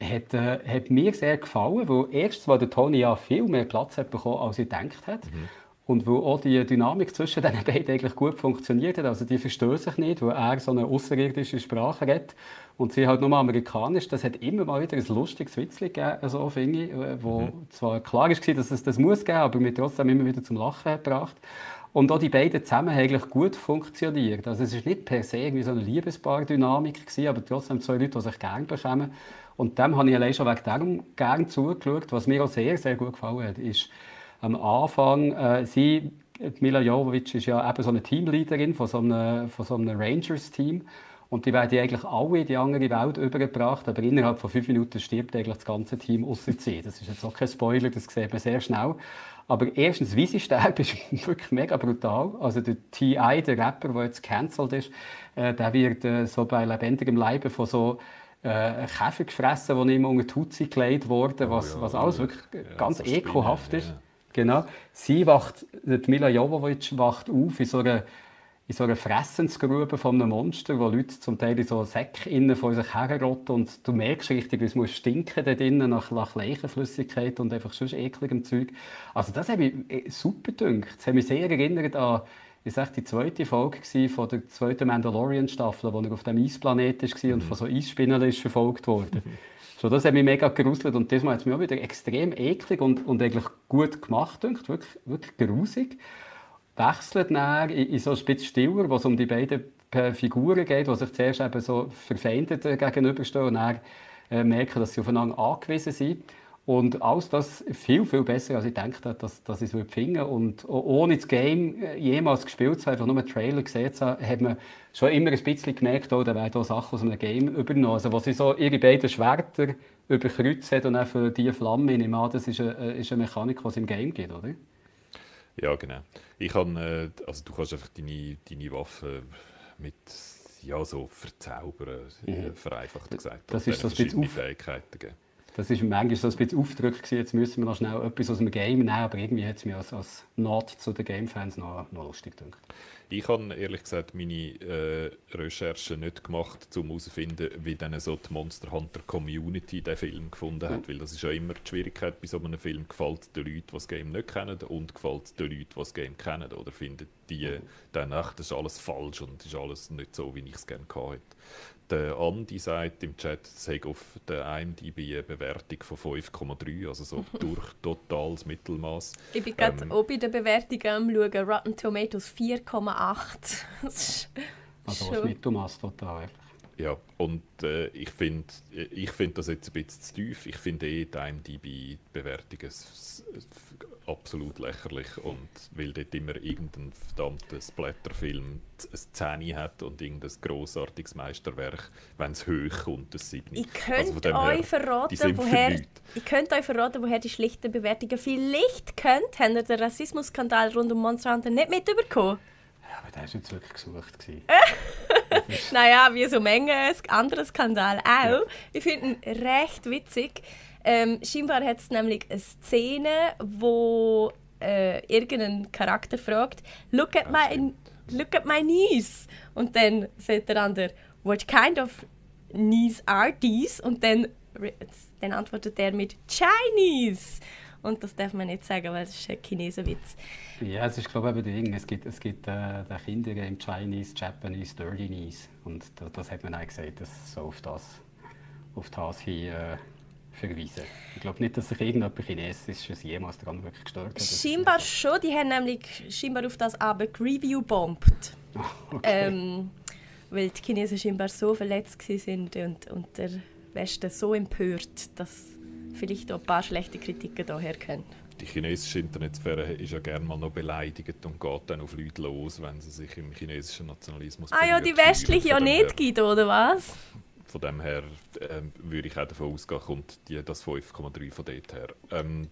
hat, äh, hat mir sehr gefallen, weil erstens, weil der Tony Ja viel mehr Platz hat bekommen, als ich gedacht hat. Mhm. Und wo auch die Dynamik zwischen den beiden eigentlich gut funktioniert hat. Also die verstehen sich nicht, wo er so eine außerirdische Sprache redet und sie halt nur amerikanisch. Das hat immer mal wieder ein lustiges Witzchen gegeben, so finde ich, äh, wo mhm. zwar klar war, dass es das muss geben, aber mir trotzdem immer wieder zum Lachen gebracht. Und auch die beiden zusammen haben eigentlich gut funktioniert. Also es ist nicht per se irgendwie so eine Liebespaar-Dynamik gewesen, aber trotzdem zwei Leute, die sich gerne bekommen. Und dem habe ich allein schon wegen dem gerne zugeschaut. Was mir auch sehr, sehr gut gefallen hat, ist, am Anfang, äh, sie, Mila Jovovic ist ja eben so eine Teamleaderin von so einem, von so einem Rangers-Team. Und die werden eigentlich alle in die andere Welt übergebracht, aber innerhalb von fünf Minuten stirbt eigentlich das ganze Team außer sie. Das ist jetzt auch kein Spoiler, das sieht man sehr schnell. Aber erstens, wie sie sterben, ist wirklich mega brutal. Also der T.I., der Rapper, der jetzt cancelled ist, äh, der wird äh, so bei lebendigem Leibe von so äh, Käfer gefressen, die ihm unter die Haut gelegt wurden, was, oh ja, was alles wirklich ja, ganz ekelhaft ist. Genau. Sie wacht, die Mila Jovovic wacht auf in so einer, in so einer Fressensgrube von einem Monster, wo Leute zum Teil in so Säcken vor sich herrotten und du merkst richtig, wie es muss stinken da drinnen nach, nach Leichenflüssigkeit und einfach sonst ekligem Zeug. Also das hat mich äh, super gedünkt. Das hat mich sehr erinnert an ist die zweite Folge von der zweiten Mandalorian-Staffel, wo er auf dem Eisplanet war und mhm. von so Eisspinnen ist verfolgt wurde. So, das hat mich mega geruselt und diesmal hat es mich auch wieder extrem eklig und, und eigentlich gut gemacht, denkt, wirklich, wirklich grusig. Wechselt dann in, in so ein bisschen stiller, wo es um die beiden Figuren geht, die sich zuerst eben so verfeindet gegenüberstehen und dann äh, merken, dass sie aufeinander angewiesen sind. Und alles das viel, viel besser, als ich gedacht habe, dass, dass ich es finden Und ohne das Game äh, jemals gespielt zu haben, einfach nur einen Trailer gesehen zu haben, hat man schon immer ein bisschen gemerkt, oh, da werden hier Sachen aus einem Game übernommen. Also, wo sie so ihre beiden Schwerter überkreuzt hat und auch für diese Flamme, ich nehme an, das ist eine, äh, ist eine Mechanik, die es im Game gibt, oder? Ja, genau. Ich kann, äh, also du kannst einfach deine, deine Waffe mit ja, so verzaubern, mhm. vereinfacht gesagt. Das ist ein bisschen Fähigkeiten geben. Das ist manchmal so ein bisschen Aufdruck jetzt müssen wir noch schnell etwas aus dem Game nehmen, aber irgendwie hat es mir als, als Not zu den Game-Fans noch, noch lustig gedacht. Ich habe ehrlich gesagt meine äh, Recherchen nicht gemacht, um herauszufinden, wie dann so die Monster Hunter Community den Film gefunden hat. Mhm. Weil das ist ja immer die Schwierigkeit bei so einem Film. Gefällt den Leuten, die das Game nicht kennen und gefällt den Leuten, die das Game kennen. Oder finden die mhm. dann, ach, das ist alles falsch und das ist alles nicht so, wie ich es gerne hatte. Der Andi sagt im Chat, es hat auf der IMDb eine Bewertung von 5,3, also so durch totales Mittelmaß. Ich bin gerade ähm, auch bei den Bewertungen am schauen. Rotten Tomatoes 4,8. also das Mittelmaß total. Ja, und äh, ich finde ich find das jetzt ein bisschen zu tief. Ich finde eh die IMDb-Bewertungen absolut lächerlich und weil dort immer irgendein verdammter Splatterfilm eine Szene hat und irgendein grossartiges Meisterwerk, wenn es hoch kommt, das sieht nicht. Ich könnte also euch verraten, woher, ich könnte euch verraten, woher die schlichten Bewertungen vielleicht könnt, habt ihr den Rassismusskandal rund um Monster Hunter nicht mitbekommen? Ja, aber der war jetzt wirklich gesucht. naja, wie so manches andere Skandal auch. Ja. Ich finde ihn recht witzig. Ähm, scheinbar hat es nämlich eine Szene, wo äh, irgendein Charakter fragt, look at, my, look at my knees. Und dann sagt der andere, what kind of knees are these? Und dann, dann antwortet er mit Chinese. Und das darf man nicht sagen, weil es ist ein Chinesenwitz. Ja, es ist glaube ich Ding. Es gibt, es gibt äh, den Kindern im Chinese, Japanese, Dirty Knees. Und das, das hat man auch gesagt, dass so auf das, auf das hin äh, verweisen. Ich glaube nicht, dass sich irgendjemand Chinesisches jemals daran wirklich gestört hat. Scheinbar schon. Die haben nämlich scheinbar auf das Abend Review bombt. okay. ähm, weil die Chinesen scheinbar so verletzt sind und, und der Westen so empört, dass vielleicht auch ein paar schlechte Kritiken daher können. Die chinesische Internetsphäre ist ja gerne mal noch beleidigt und geht dann auf Leute los, wenn sie sich im chinesischen Nationalismus Ah ja, die westliche ja nicht gibt, oder was? Von dem her äh, würde ich auch davon ausgehen, kommt die, das 5,3 von dort her. Ähm,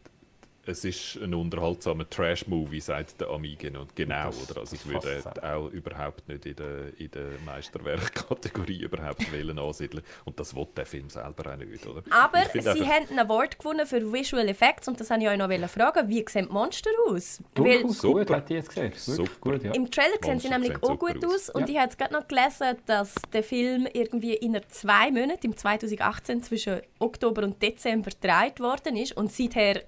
es ist ein unterhaltsamer Trash-Movie, sagt der Amigen. Und genau, das, oder? Also ich würde auch überhaupt nicht in der, in der Meisterwerk-Kategorie überhaupt wählen ansiedeln. Und das will der Film selber auch nicht, oder? Aber Sie einfach, haben ein Award gewonnen für Visual Effects und das wollte ich euch noch fragen. Wie sehen die Monster aus? Weil, super. gut, hat die jetzt gesehen. Super. Gut, ja. Im Trailer sehen sie nämlich auch gut aus. aus. Und ja. ich habe jetzt gerade noch gelesen, dass der Film irgendwie in zwei Monaten, im 2018, zwischen Oktober und Dezember gedreht worden ist und seither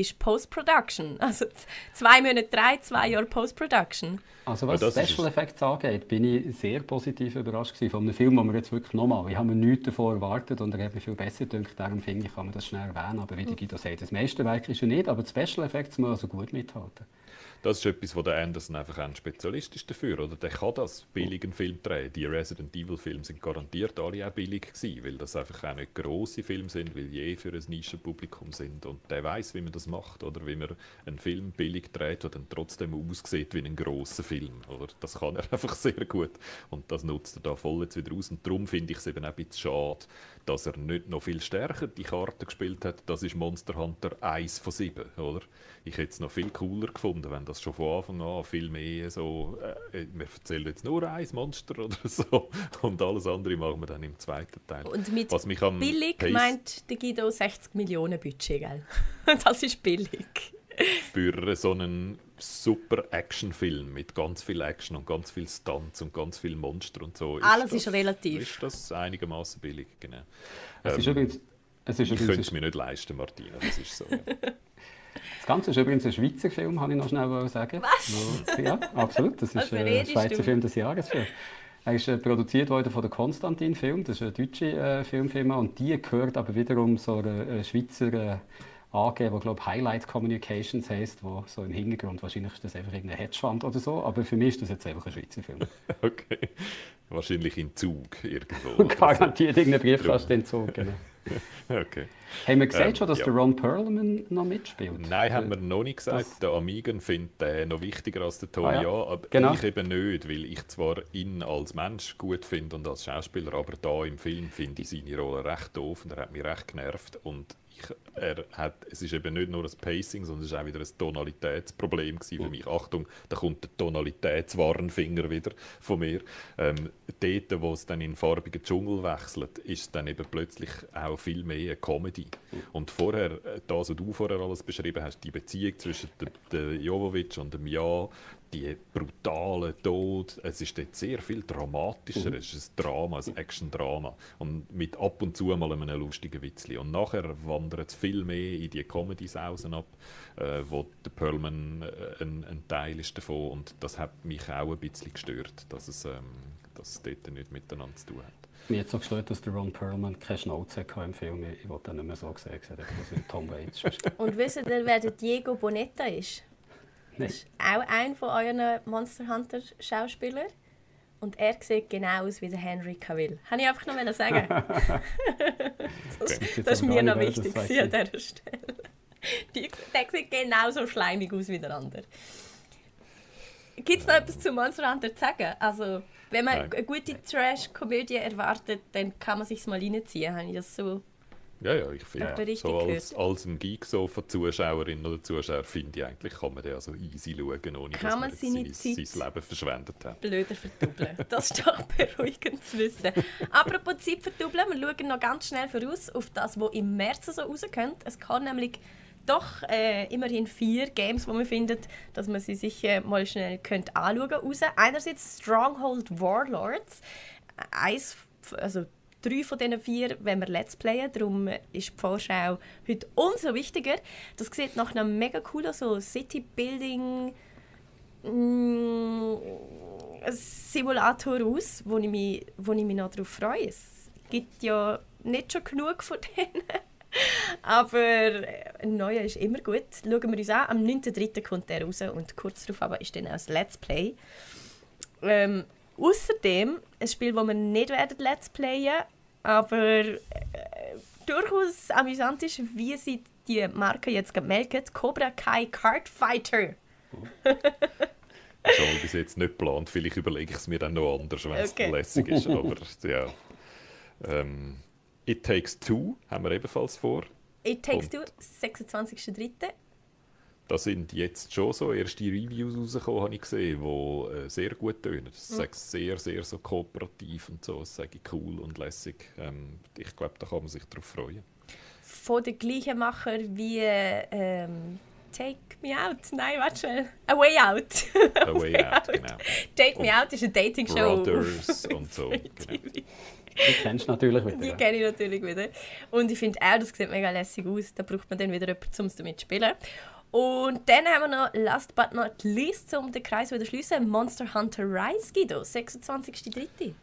ist Post-Production. Also zwei Monate drei, zwei Jahre Post-Production. Also was ja, Special Effects angeht, bin ich sehr positiv überrascht von einem Film, wo wir jetzt wirklich nochmal, ich habe mir nichts davon erwartet und er hat mir viel besser gedacht, darum finde ich, kann man das schnell erwähnen, aber wie die Guido sagt, das meiste Werk ist ja nicht, aber die Special Effects muss also gut mithalten das ist etwas, wo der Anderson einfach ein Spezialist ist dafür. Oder der kann das billigen Film drehen. Die Resident Evil Filme sind garantiert alle auch billig gewesen, weil das einfach auch nicht grosse Filme sind, weil je für ein Nischenpublikum sind. Und der weiß, wie man das macht, oder wie man einen Film billig dreht, der dann trotzdem aussieht wie ein grosser Film. Oder das kann er einfach sehr gut. Und das nutzt er da voll jetzt wieder aus. Und darum finde ich es eben auch ein bisschen schade, dass er nicht noch viel stärker die Karte gespielt hat. Das ist Monster Hunter 1 von 7, oder? Ich hätte es noch viel cooler gefunden, wenn das schon von Anfang an viel mehr so, äh, wir erzählen jetzt nur ein Monster oder so und alles andere machen wir dann im zweiten Teil. Und mit Was mich am billig Pace meint der Guido 60 Millionen Budget, gell? das ist billig. Für so einen super Actionfilm mit ganz viel Action und ganz viel Stunts und ganz viel Monster und so. Ist Alles das, ist relativ. Ist das einigermaßen billig, genau. Es ähm, ist übrigens, es ist ich könnte es mir nicht leisten, Martina, das ist so. Ja. Das Ganze ist übrigens ein Schweizer Film, kann ich noch schnell sagen. Was? Ja, absolut. Das ist äh, ein Schweizer du? Film des Jahres. Er ist äh, produziert worden von der Konstantin Film, das ist eine deutsche äh, Filmfirma und die gehört aber wiederum so einer äh, Schweizer äh, AG, die glaube Highlight Communications heisst, wo so im Hintergrund wahrscheinlich ist das einfach irgendein Hedgefonds oder so, aber für mich ist das jetzt einfach ein Schweizer Film. okay, wahrscheinlich in Zug irgendwo. Garantiert irgendein Briefkasten Zug, genau. okay. Haben wir gesagt ähm, schon, dass ja. der Ron Perlman noch mitspielt? Nein, haben wir noch nicht gesagt. Das... Der Amigen findet den noch wichtiger als der Tony ah, ja. aber genau. ich eben nicht, weil ich zwar ihn als Mensch gut finde und als Schauspieler, aber da im Film finde ich seine Rolle recht doof und er hat mich recht genervt und er hat, es ist eben nicht nur das Pacing, sondern es ist auch wieder ein Tonalitätsproblem für mich. Achtung, da kommt der Tonalitätswarnfinger wieder von mir. Ähm, dort, wo es dann in farbigen Dschungel wechselt, ist dann eben plötzlich auch viel mehr eine Comedy. Und vorher, äh, das, was du vorher alles beschrieben hast, die Beziehung zwischen der, der Jovovic und dem Ja, die brutalen Tod, es ist dort sehr viel dramatischer. Mhm. Es ist ein Drama, ein Action-Drama. Und mit ab und zu mal einem lustigen Witzli. Und nachher wandert es viel mehr in die Comedy-Sausen ab, äh, wo der Perlman äh, ein, ein, Teil ist davon. Und das hat mich auch ein bisschen gestört, dass es, ähm, dass es dort nicht miteinander zu tun hat. Mir hat so gestört, dass der Ron Perlman keine Schnauze hatte im Film. Ich wollte dann nicht mehr so sehen, dass er Tom Waits Und wisst ihr, wer der Diego Bonetta ist? Das ist auch einer von euren Monster Hunter Schauspielern. und er sieht genau aus wie der Henry Cavill. Habe ich einfach noch sagen. das, das ist mir noch wichtig an dieser Stelle. Die, der sieht genauso schleimig aus wie der andere. Gibt es noch etwas zu Monster Hunter zu sagen? Also, wenn man Nein. eine gute Trash-Komödie erwartet, dann kann man sich mal reinziehen. Habe ich das so ja, ja, ich finde, ja. so als, als ein Geeksofa-Zuschauerin oder Zuschauer finde ich eigentlich, kann man den also easy schauen, ohne kann dass man seine sein, sein Leben verschwendet hat. Blöder verdoppeln. Das ist doch beruhigend zu wissen. Apropos Zeit verdoppeln, wir schauen noch ganz schnell voraus auf das, was im März so rauskommt. Es kann nämlich doch äh, immerhin vier Games, wo man findet, dass man sie sich äh, mal schnell könnt anschauen könnte. Einerseits Stronghold Warlords. Eins, also drei von diesen vier wenn wir Let's Playen. Darum ist die Vorschau heute umso wichtiger. Das sieht nach einem mega coolen so City Building mm, Simulator aus, wo ich, mich, wo ich mich noch darauf freue. Es gibt ja nicht schon genug von denen. Aber ein neuer ist immer gut. Schauen wir uns an. Am 9.3. kommt der raus und kurz darauf aber ist dann auch das Let's Play. Ähm, Außerdem ein Spiel, das wir nicht werden Let's Playen, aber äh, durchaus amüsant ist, wie sie die Marke jetzt melken. Cobra Kai Card Fighter. Das habe ich bis jetzt nicht geplant. Vielleicht überlege ich es mir dann noch anders, wenn es okay. lässig ist. Aber ja. Ähm, It Takes Two haben wir ebenfalls vor. It Takes Und Two, 26.03. Da sind jetzt schon so erste Reviews rausgekommen, habe ich gesehen, die äh, sehr gut tönen. Das mhm. ist sehr, sehr so kooperativ und so. Das sage ich cool und lässig. Ähm, ich glaube, da kann man sich darauf freuen. Von den gleichen Macher wie ähm, Take Me Out. Nein, warte schnell. A Way Out. A Way Out, genau. Take Me Out ist eine Dating-Show. Brothers und so. genau. Die kennst du natürlich wieder. Die kenne ich natürlich wieder. Und ich finde auch, das sieht mega lässig aus. Da braucht man dann wieder jemanden, um es damit zu spielen. Und dann haben wir noch, last but not least, um den Kreis wieder zu schließen, Monster Hunter Rise, Guido, 26.03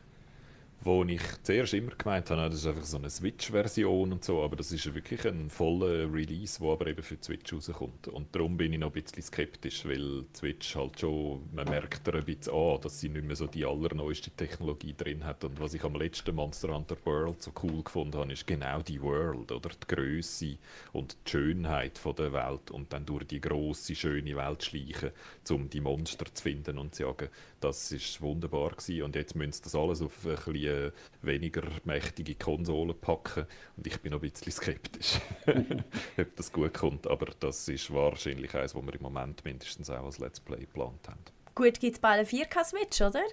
wo ich zuerst immer gemeint habe, das ist einfach so eine Switch-Version und so, aber das ist wirklich ein voller Release, der aber eben für Switch rauskommt. Und darum bin ich noch ein bisschen skeptisch, weil Switch halt schon, man merkt da ein bisschen an, dass sie nicht mehr so die allerneueste Technologie drin hat. Und was ich am letzten Monster Hunter World so cool gefunden habe, ist genau die World, oder die Größe und die Schönheit von der Welt und dann durch die große schöne Welt schleichen, um die Monster zu finden und zu jagen. Das ist wunderbar gewesen. Und jetzt müssen sie das alles auf ein bisschen äh, weniger mächtige Konsolen packen. Und ich bin noch ein bisschen skeptisch, ob das gut kommt. Aber das ist wahrscheinlich eines, was wir im Moment mindestens auch als Let's Play geplant haben. Gut, gibt es bald eine 4K-Switch, oder?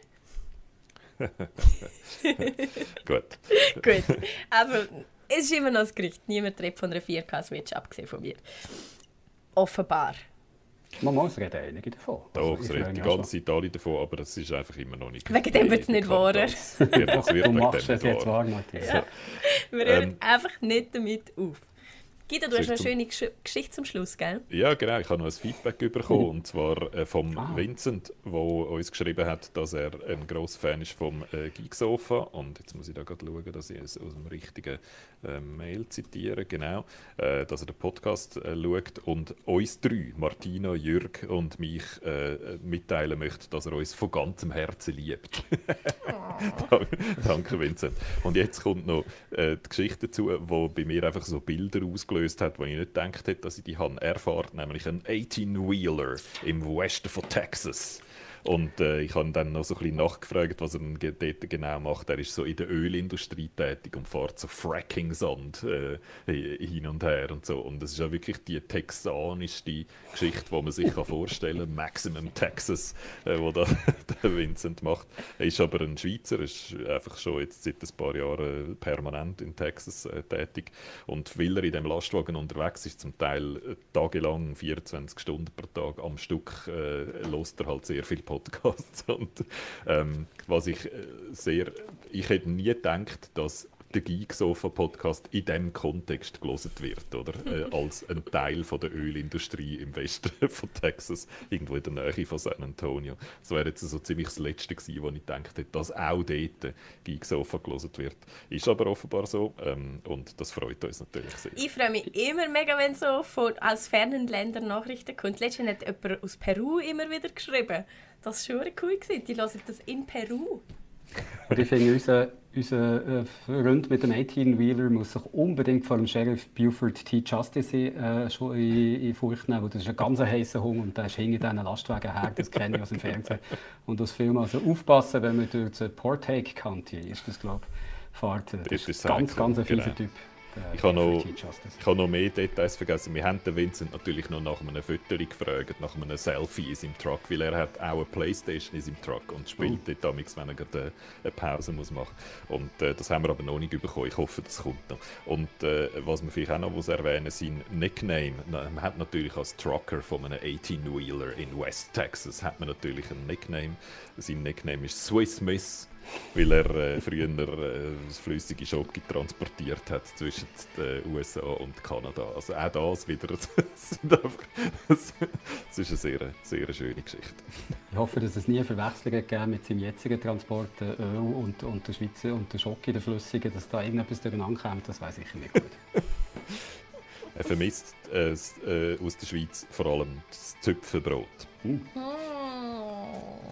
gut. gut. Also, es ist immer noch das Gericht. Niemand redet von einer 4K-Switch, abgesehen von mir. Offenbar. Man muss reden einige davon. Doch, also, es reden die ganze Zeit alle davon, aber das ist einfach immer noch nicht. Wegen dem wird es nicht wahr. du machst es jetzt wahr, Matthias. Ja. Wir hören ähm, einfach nicht damit auf. Guido, du hast eine schöne Gesch Geschichte zum Schluss, gell? Ja, genau. Ich habe noch ein Feedback bekommen, und zwar äh, vom ah. Vincent, der uns geschrieben hat, dass er ein grosser Fan ist vom äh, Geeksofa. Und jetzt muss ich da gerade schauen, dass ich es aus dem richtigen äh, Mail zitiere, genau. Äh, dass er den Podcast äh, schaut und uns drei, Martina, Jürg und mich, äh, mitteilen möchte, dass er uns von ganzem Herzen liebt. oh. Danke, Vincent. Und jetzt kommt noch äh, die Geschichte dazu, wo bei mir einfach so Bilder ausgelöst ausgelöst hat, wo ich nicht gedacht hätte, dass ich die habe. Er fährt nämlich einen 18-Wheeler im Westen von Texas. Und äh, ich habe dann noch so ein bisschen nachgefragt, was er dort genau macht. Er ist so in der Ölindustrie tätig und fährt so Fracking-Sand äh, hin und her und so. Und das ist ja wirklich die texanischste Geschichte, die man sich vorstellen kann. Maximum Texas, äh, wo da der Vincent macht. Er ist aber ein Schweizer, ist einfach schon jetzt seit ein paar Jahren permanent in Texas äh, tätig. Und weil er in dem Lastwagen unterwegs ist, zum Teil äh, tagelang, 24 Stunden pro Tag am Stück, äh, er halt sehr viel Podcasts. Und, ähm, was ich äh, sehr, ich hätte nie gedacht, dass der Geeksofa-Podcast in diesem Kontext gelesen wird, oder? Äh, als ein Teil von der Ölindustrie im Westen von Texas, irgendwo in der Nähe von San Antonio. Das wäre jetzt so ziemlich das Letzte gewesen, wo ich dachte, dass auch dort Geeksofa gelesen wird. Ist aber offenbar so ähm, und das freut uns natürlich sehr. Ich freue mich immer mega, wenn so von, aus fernen Ländern Nachrichten kommt. Letztens hat jemand aus Peru immer wieder geschrieben. Das war schon cool. Gewesen. Die hören das in Peru. Und ich finde, unser, unser äh, Freund mit dem 18-Wheeler muss sich unbedingt vor dem Sheriff Buford T. Justice äh, schon in, in Furcht nehmen, das ist ein ganz heißer Hund und der ist hinter diesen Lastwagen her, das kenne ich aus dem Fernsehen und aus Film. Also aufpassen, wenn man durch den Portage County, ist das glaube ich, fährt. Das ist ein ganz, ganz ein fieser genau. Typ. Ich habe, noch, ich habe noch mehr Details vergessen. Wir haben den Vincent natürlich noch nach einem Foto gefragt, nach einem Selfie in seinem Truck, weil er hat auch eine Playstation in seinem Truck und spielt oh. dort wenn er gerade eine Pause muss machen muss. Und äh, das haben wir aber noch nicht bekommen. Ich hoffe, das kommt noch. Und äh, was man vielleicht auch noch muss erwähnen sein Nickname. Man hat natürlich als Trucker von einem 18-Wheeler in West Texas hat man natürlich einen Nickname. Sein Nickname ist Swiss Miss weil er äh, früher äh, das flüssige Schoki transportiert hat zwischen den USA und Kanada. Also auch das wieder, das ist eine sehr, sehr schöne Geschichte. Ich hoffe, dass es nie Verwechslungen gegeben mit seinem jetzigen Transport äh, Öl und, und der Schweizer und der Schoki, der flüssige, dass da irgendetwas durcheinander kommt, das weiß ich nicht gut. er vermisst äh, äh, aus der Schweiz vor allem das Zöpfenbrot. Mm.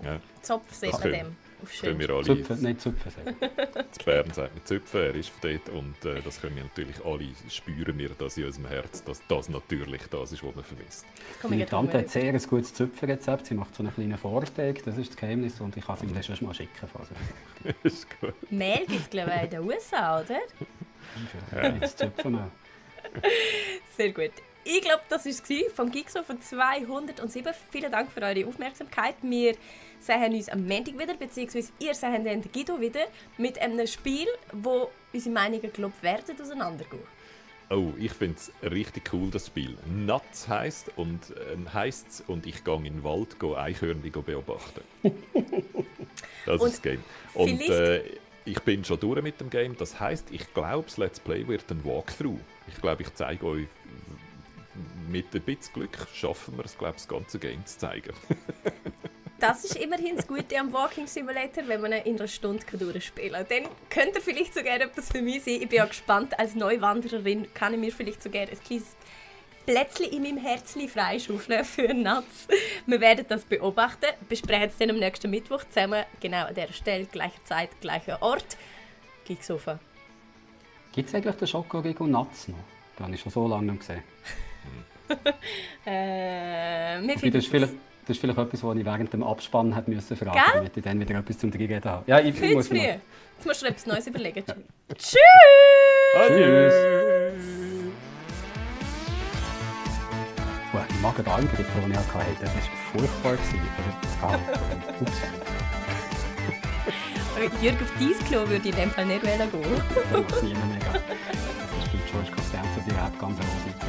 Ja. Zopf sieht man dem können wir alle... Zupfen, nicht Zupfen sagen. In Bern sagt man Zupfen, er ist von dort und äh, das können wir natürlich alle, spüren wir das in unserem Herz, dass das natürlich das ist, was man vermisst. Meine Tante hat sehr ein gutes Zupfenrezept, sie macht so einen kleinen Vorteig, das ist das Geheimnis und ich kann es ihm dann schon mal schicken. Falls ist gut. Mehl gibt es glaube ich in den USA, oder? Ja, jetzt Zupfen Sehr gut. Ich glaube, das war es vom Gigso von 207. Vielen Dank für eure Aufmerksamkeit. Wir sehen uns am Montag wieder, beziehungsweise ihr seht den Guido wieder mit einem Spiel, wo unsere Meinungen, glaube werden auseinandergehen. Oh, ich finde es richtig cool, das Spiel. Nuts heisst und äh, heisst's und ich gehe in den Wald, gehe Eichhörnchen beobachten. das und ist das Game. Und äh, ich bin schon durch mit dem Game. Das heisst, ich glaube, das Let's Play wird ein Walkthrough. Ich glaube, ich zeige euch mit ein bisschen Glück schaffen wir es, glaube das ganze Game zu zeigen. das ist immerhin das Gute am Walking Simulator, wenn man ihn in einer Stunde durchspielen kann. Dann könnte vielleicht sogar etwas für mich sein. Ich bin ja gespannt, als Neuwandererin kann ich mir vielleicht sogar ein kleines Plätzchen in meinem Herzchen freischaufeln für Natz. Wir werden das beobachten, besprechen es dann am nächsten Mittwoch zusammen, genau an dieser Stelle, gleicher Zeit, gleicher Ort. Gigsofa. Gibt es eigentlich den Schokoriegel Natz noch? Den habe ich schon so lange nicht gesehen. äh, wir das, ist vielleicht, das ist vielleicht etwas, was ich während dem Abspann hätte müssen fragen musste, damit ich dann wieder etwas zum Reden habe. Ja, ich, Viel muss zu früh. Jetzt musst du etwas Neues überlegen. Tschüss! Tschüss! Die Magen-Darm-Grippe, die ich hatte, das war furchtbar. Ups. Jürgen, auf dein Klo würde ich in dem Fall nicht wählen gehen. Das ist niemand mehr. Das ist bei George Costanza direkt ganz oben.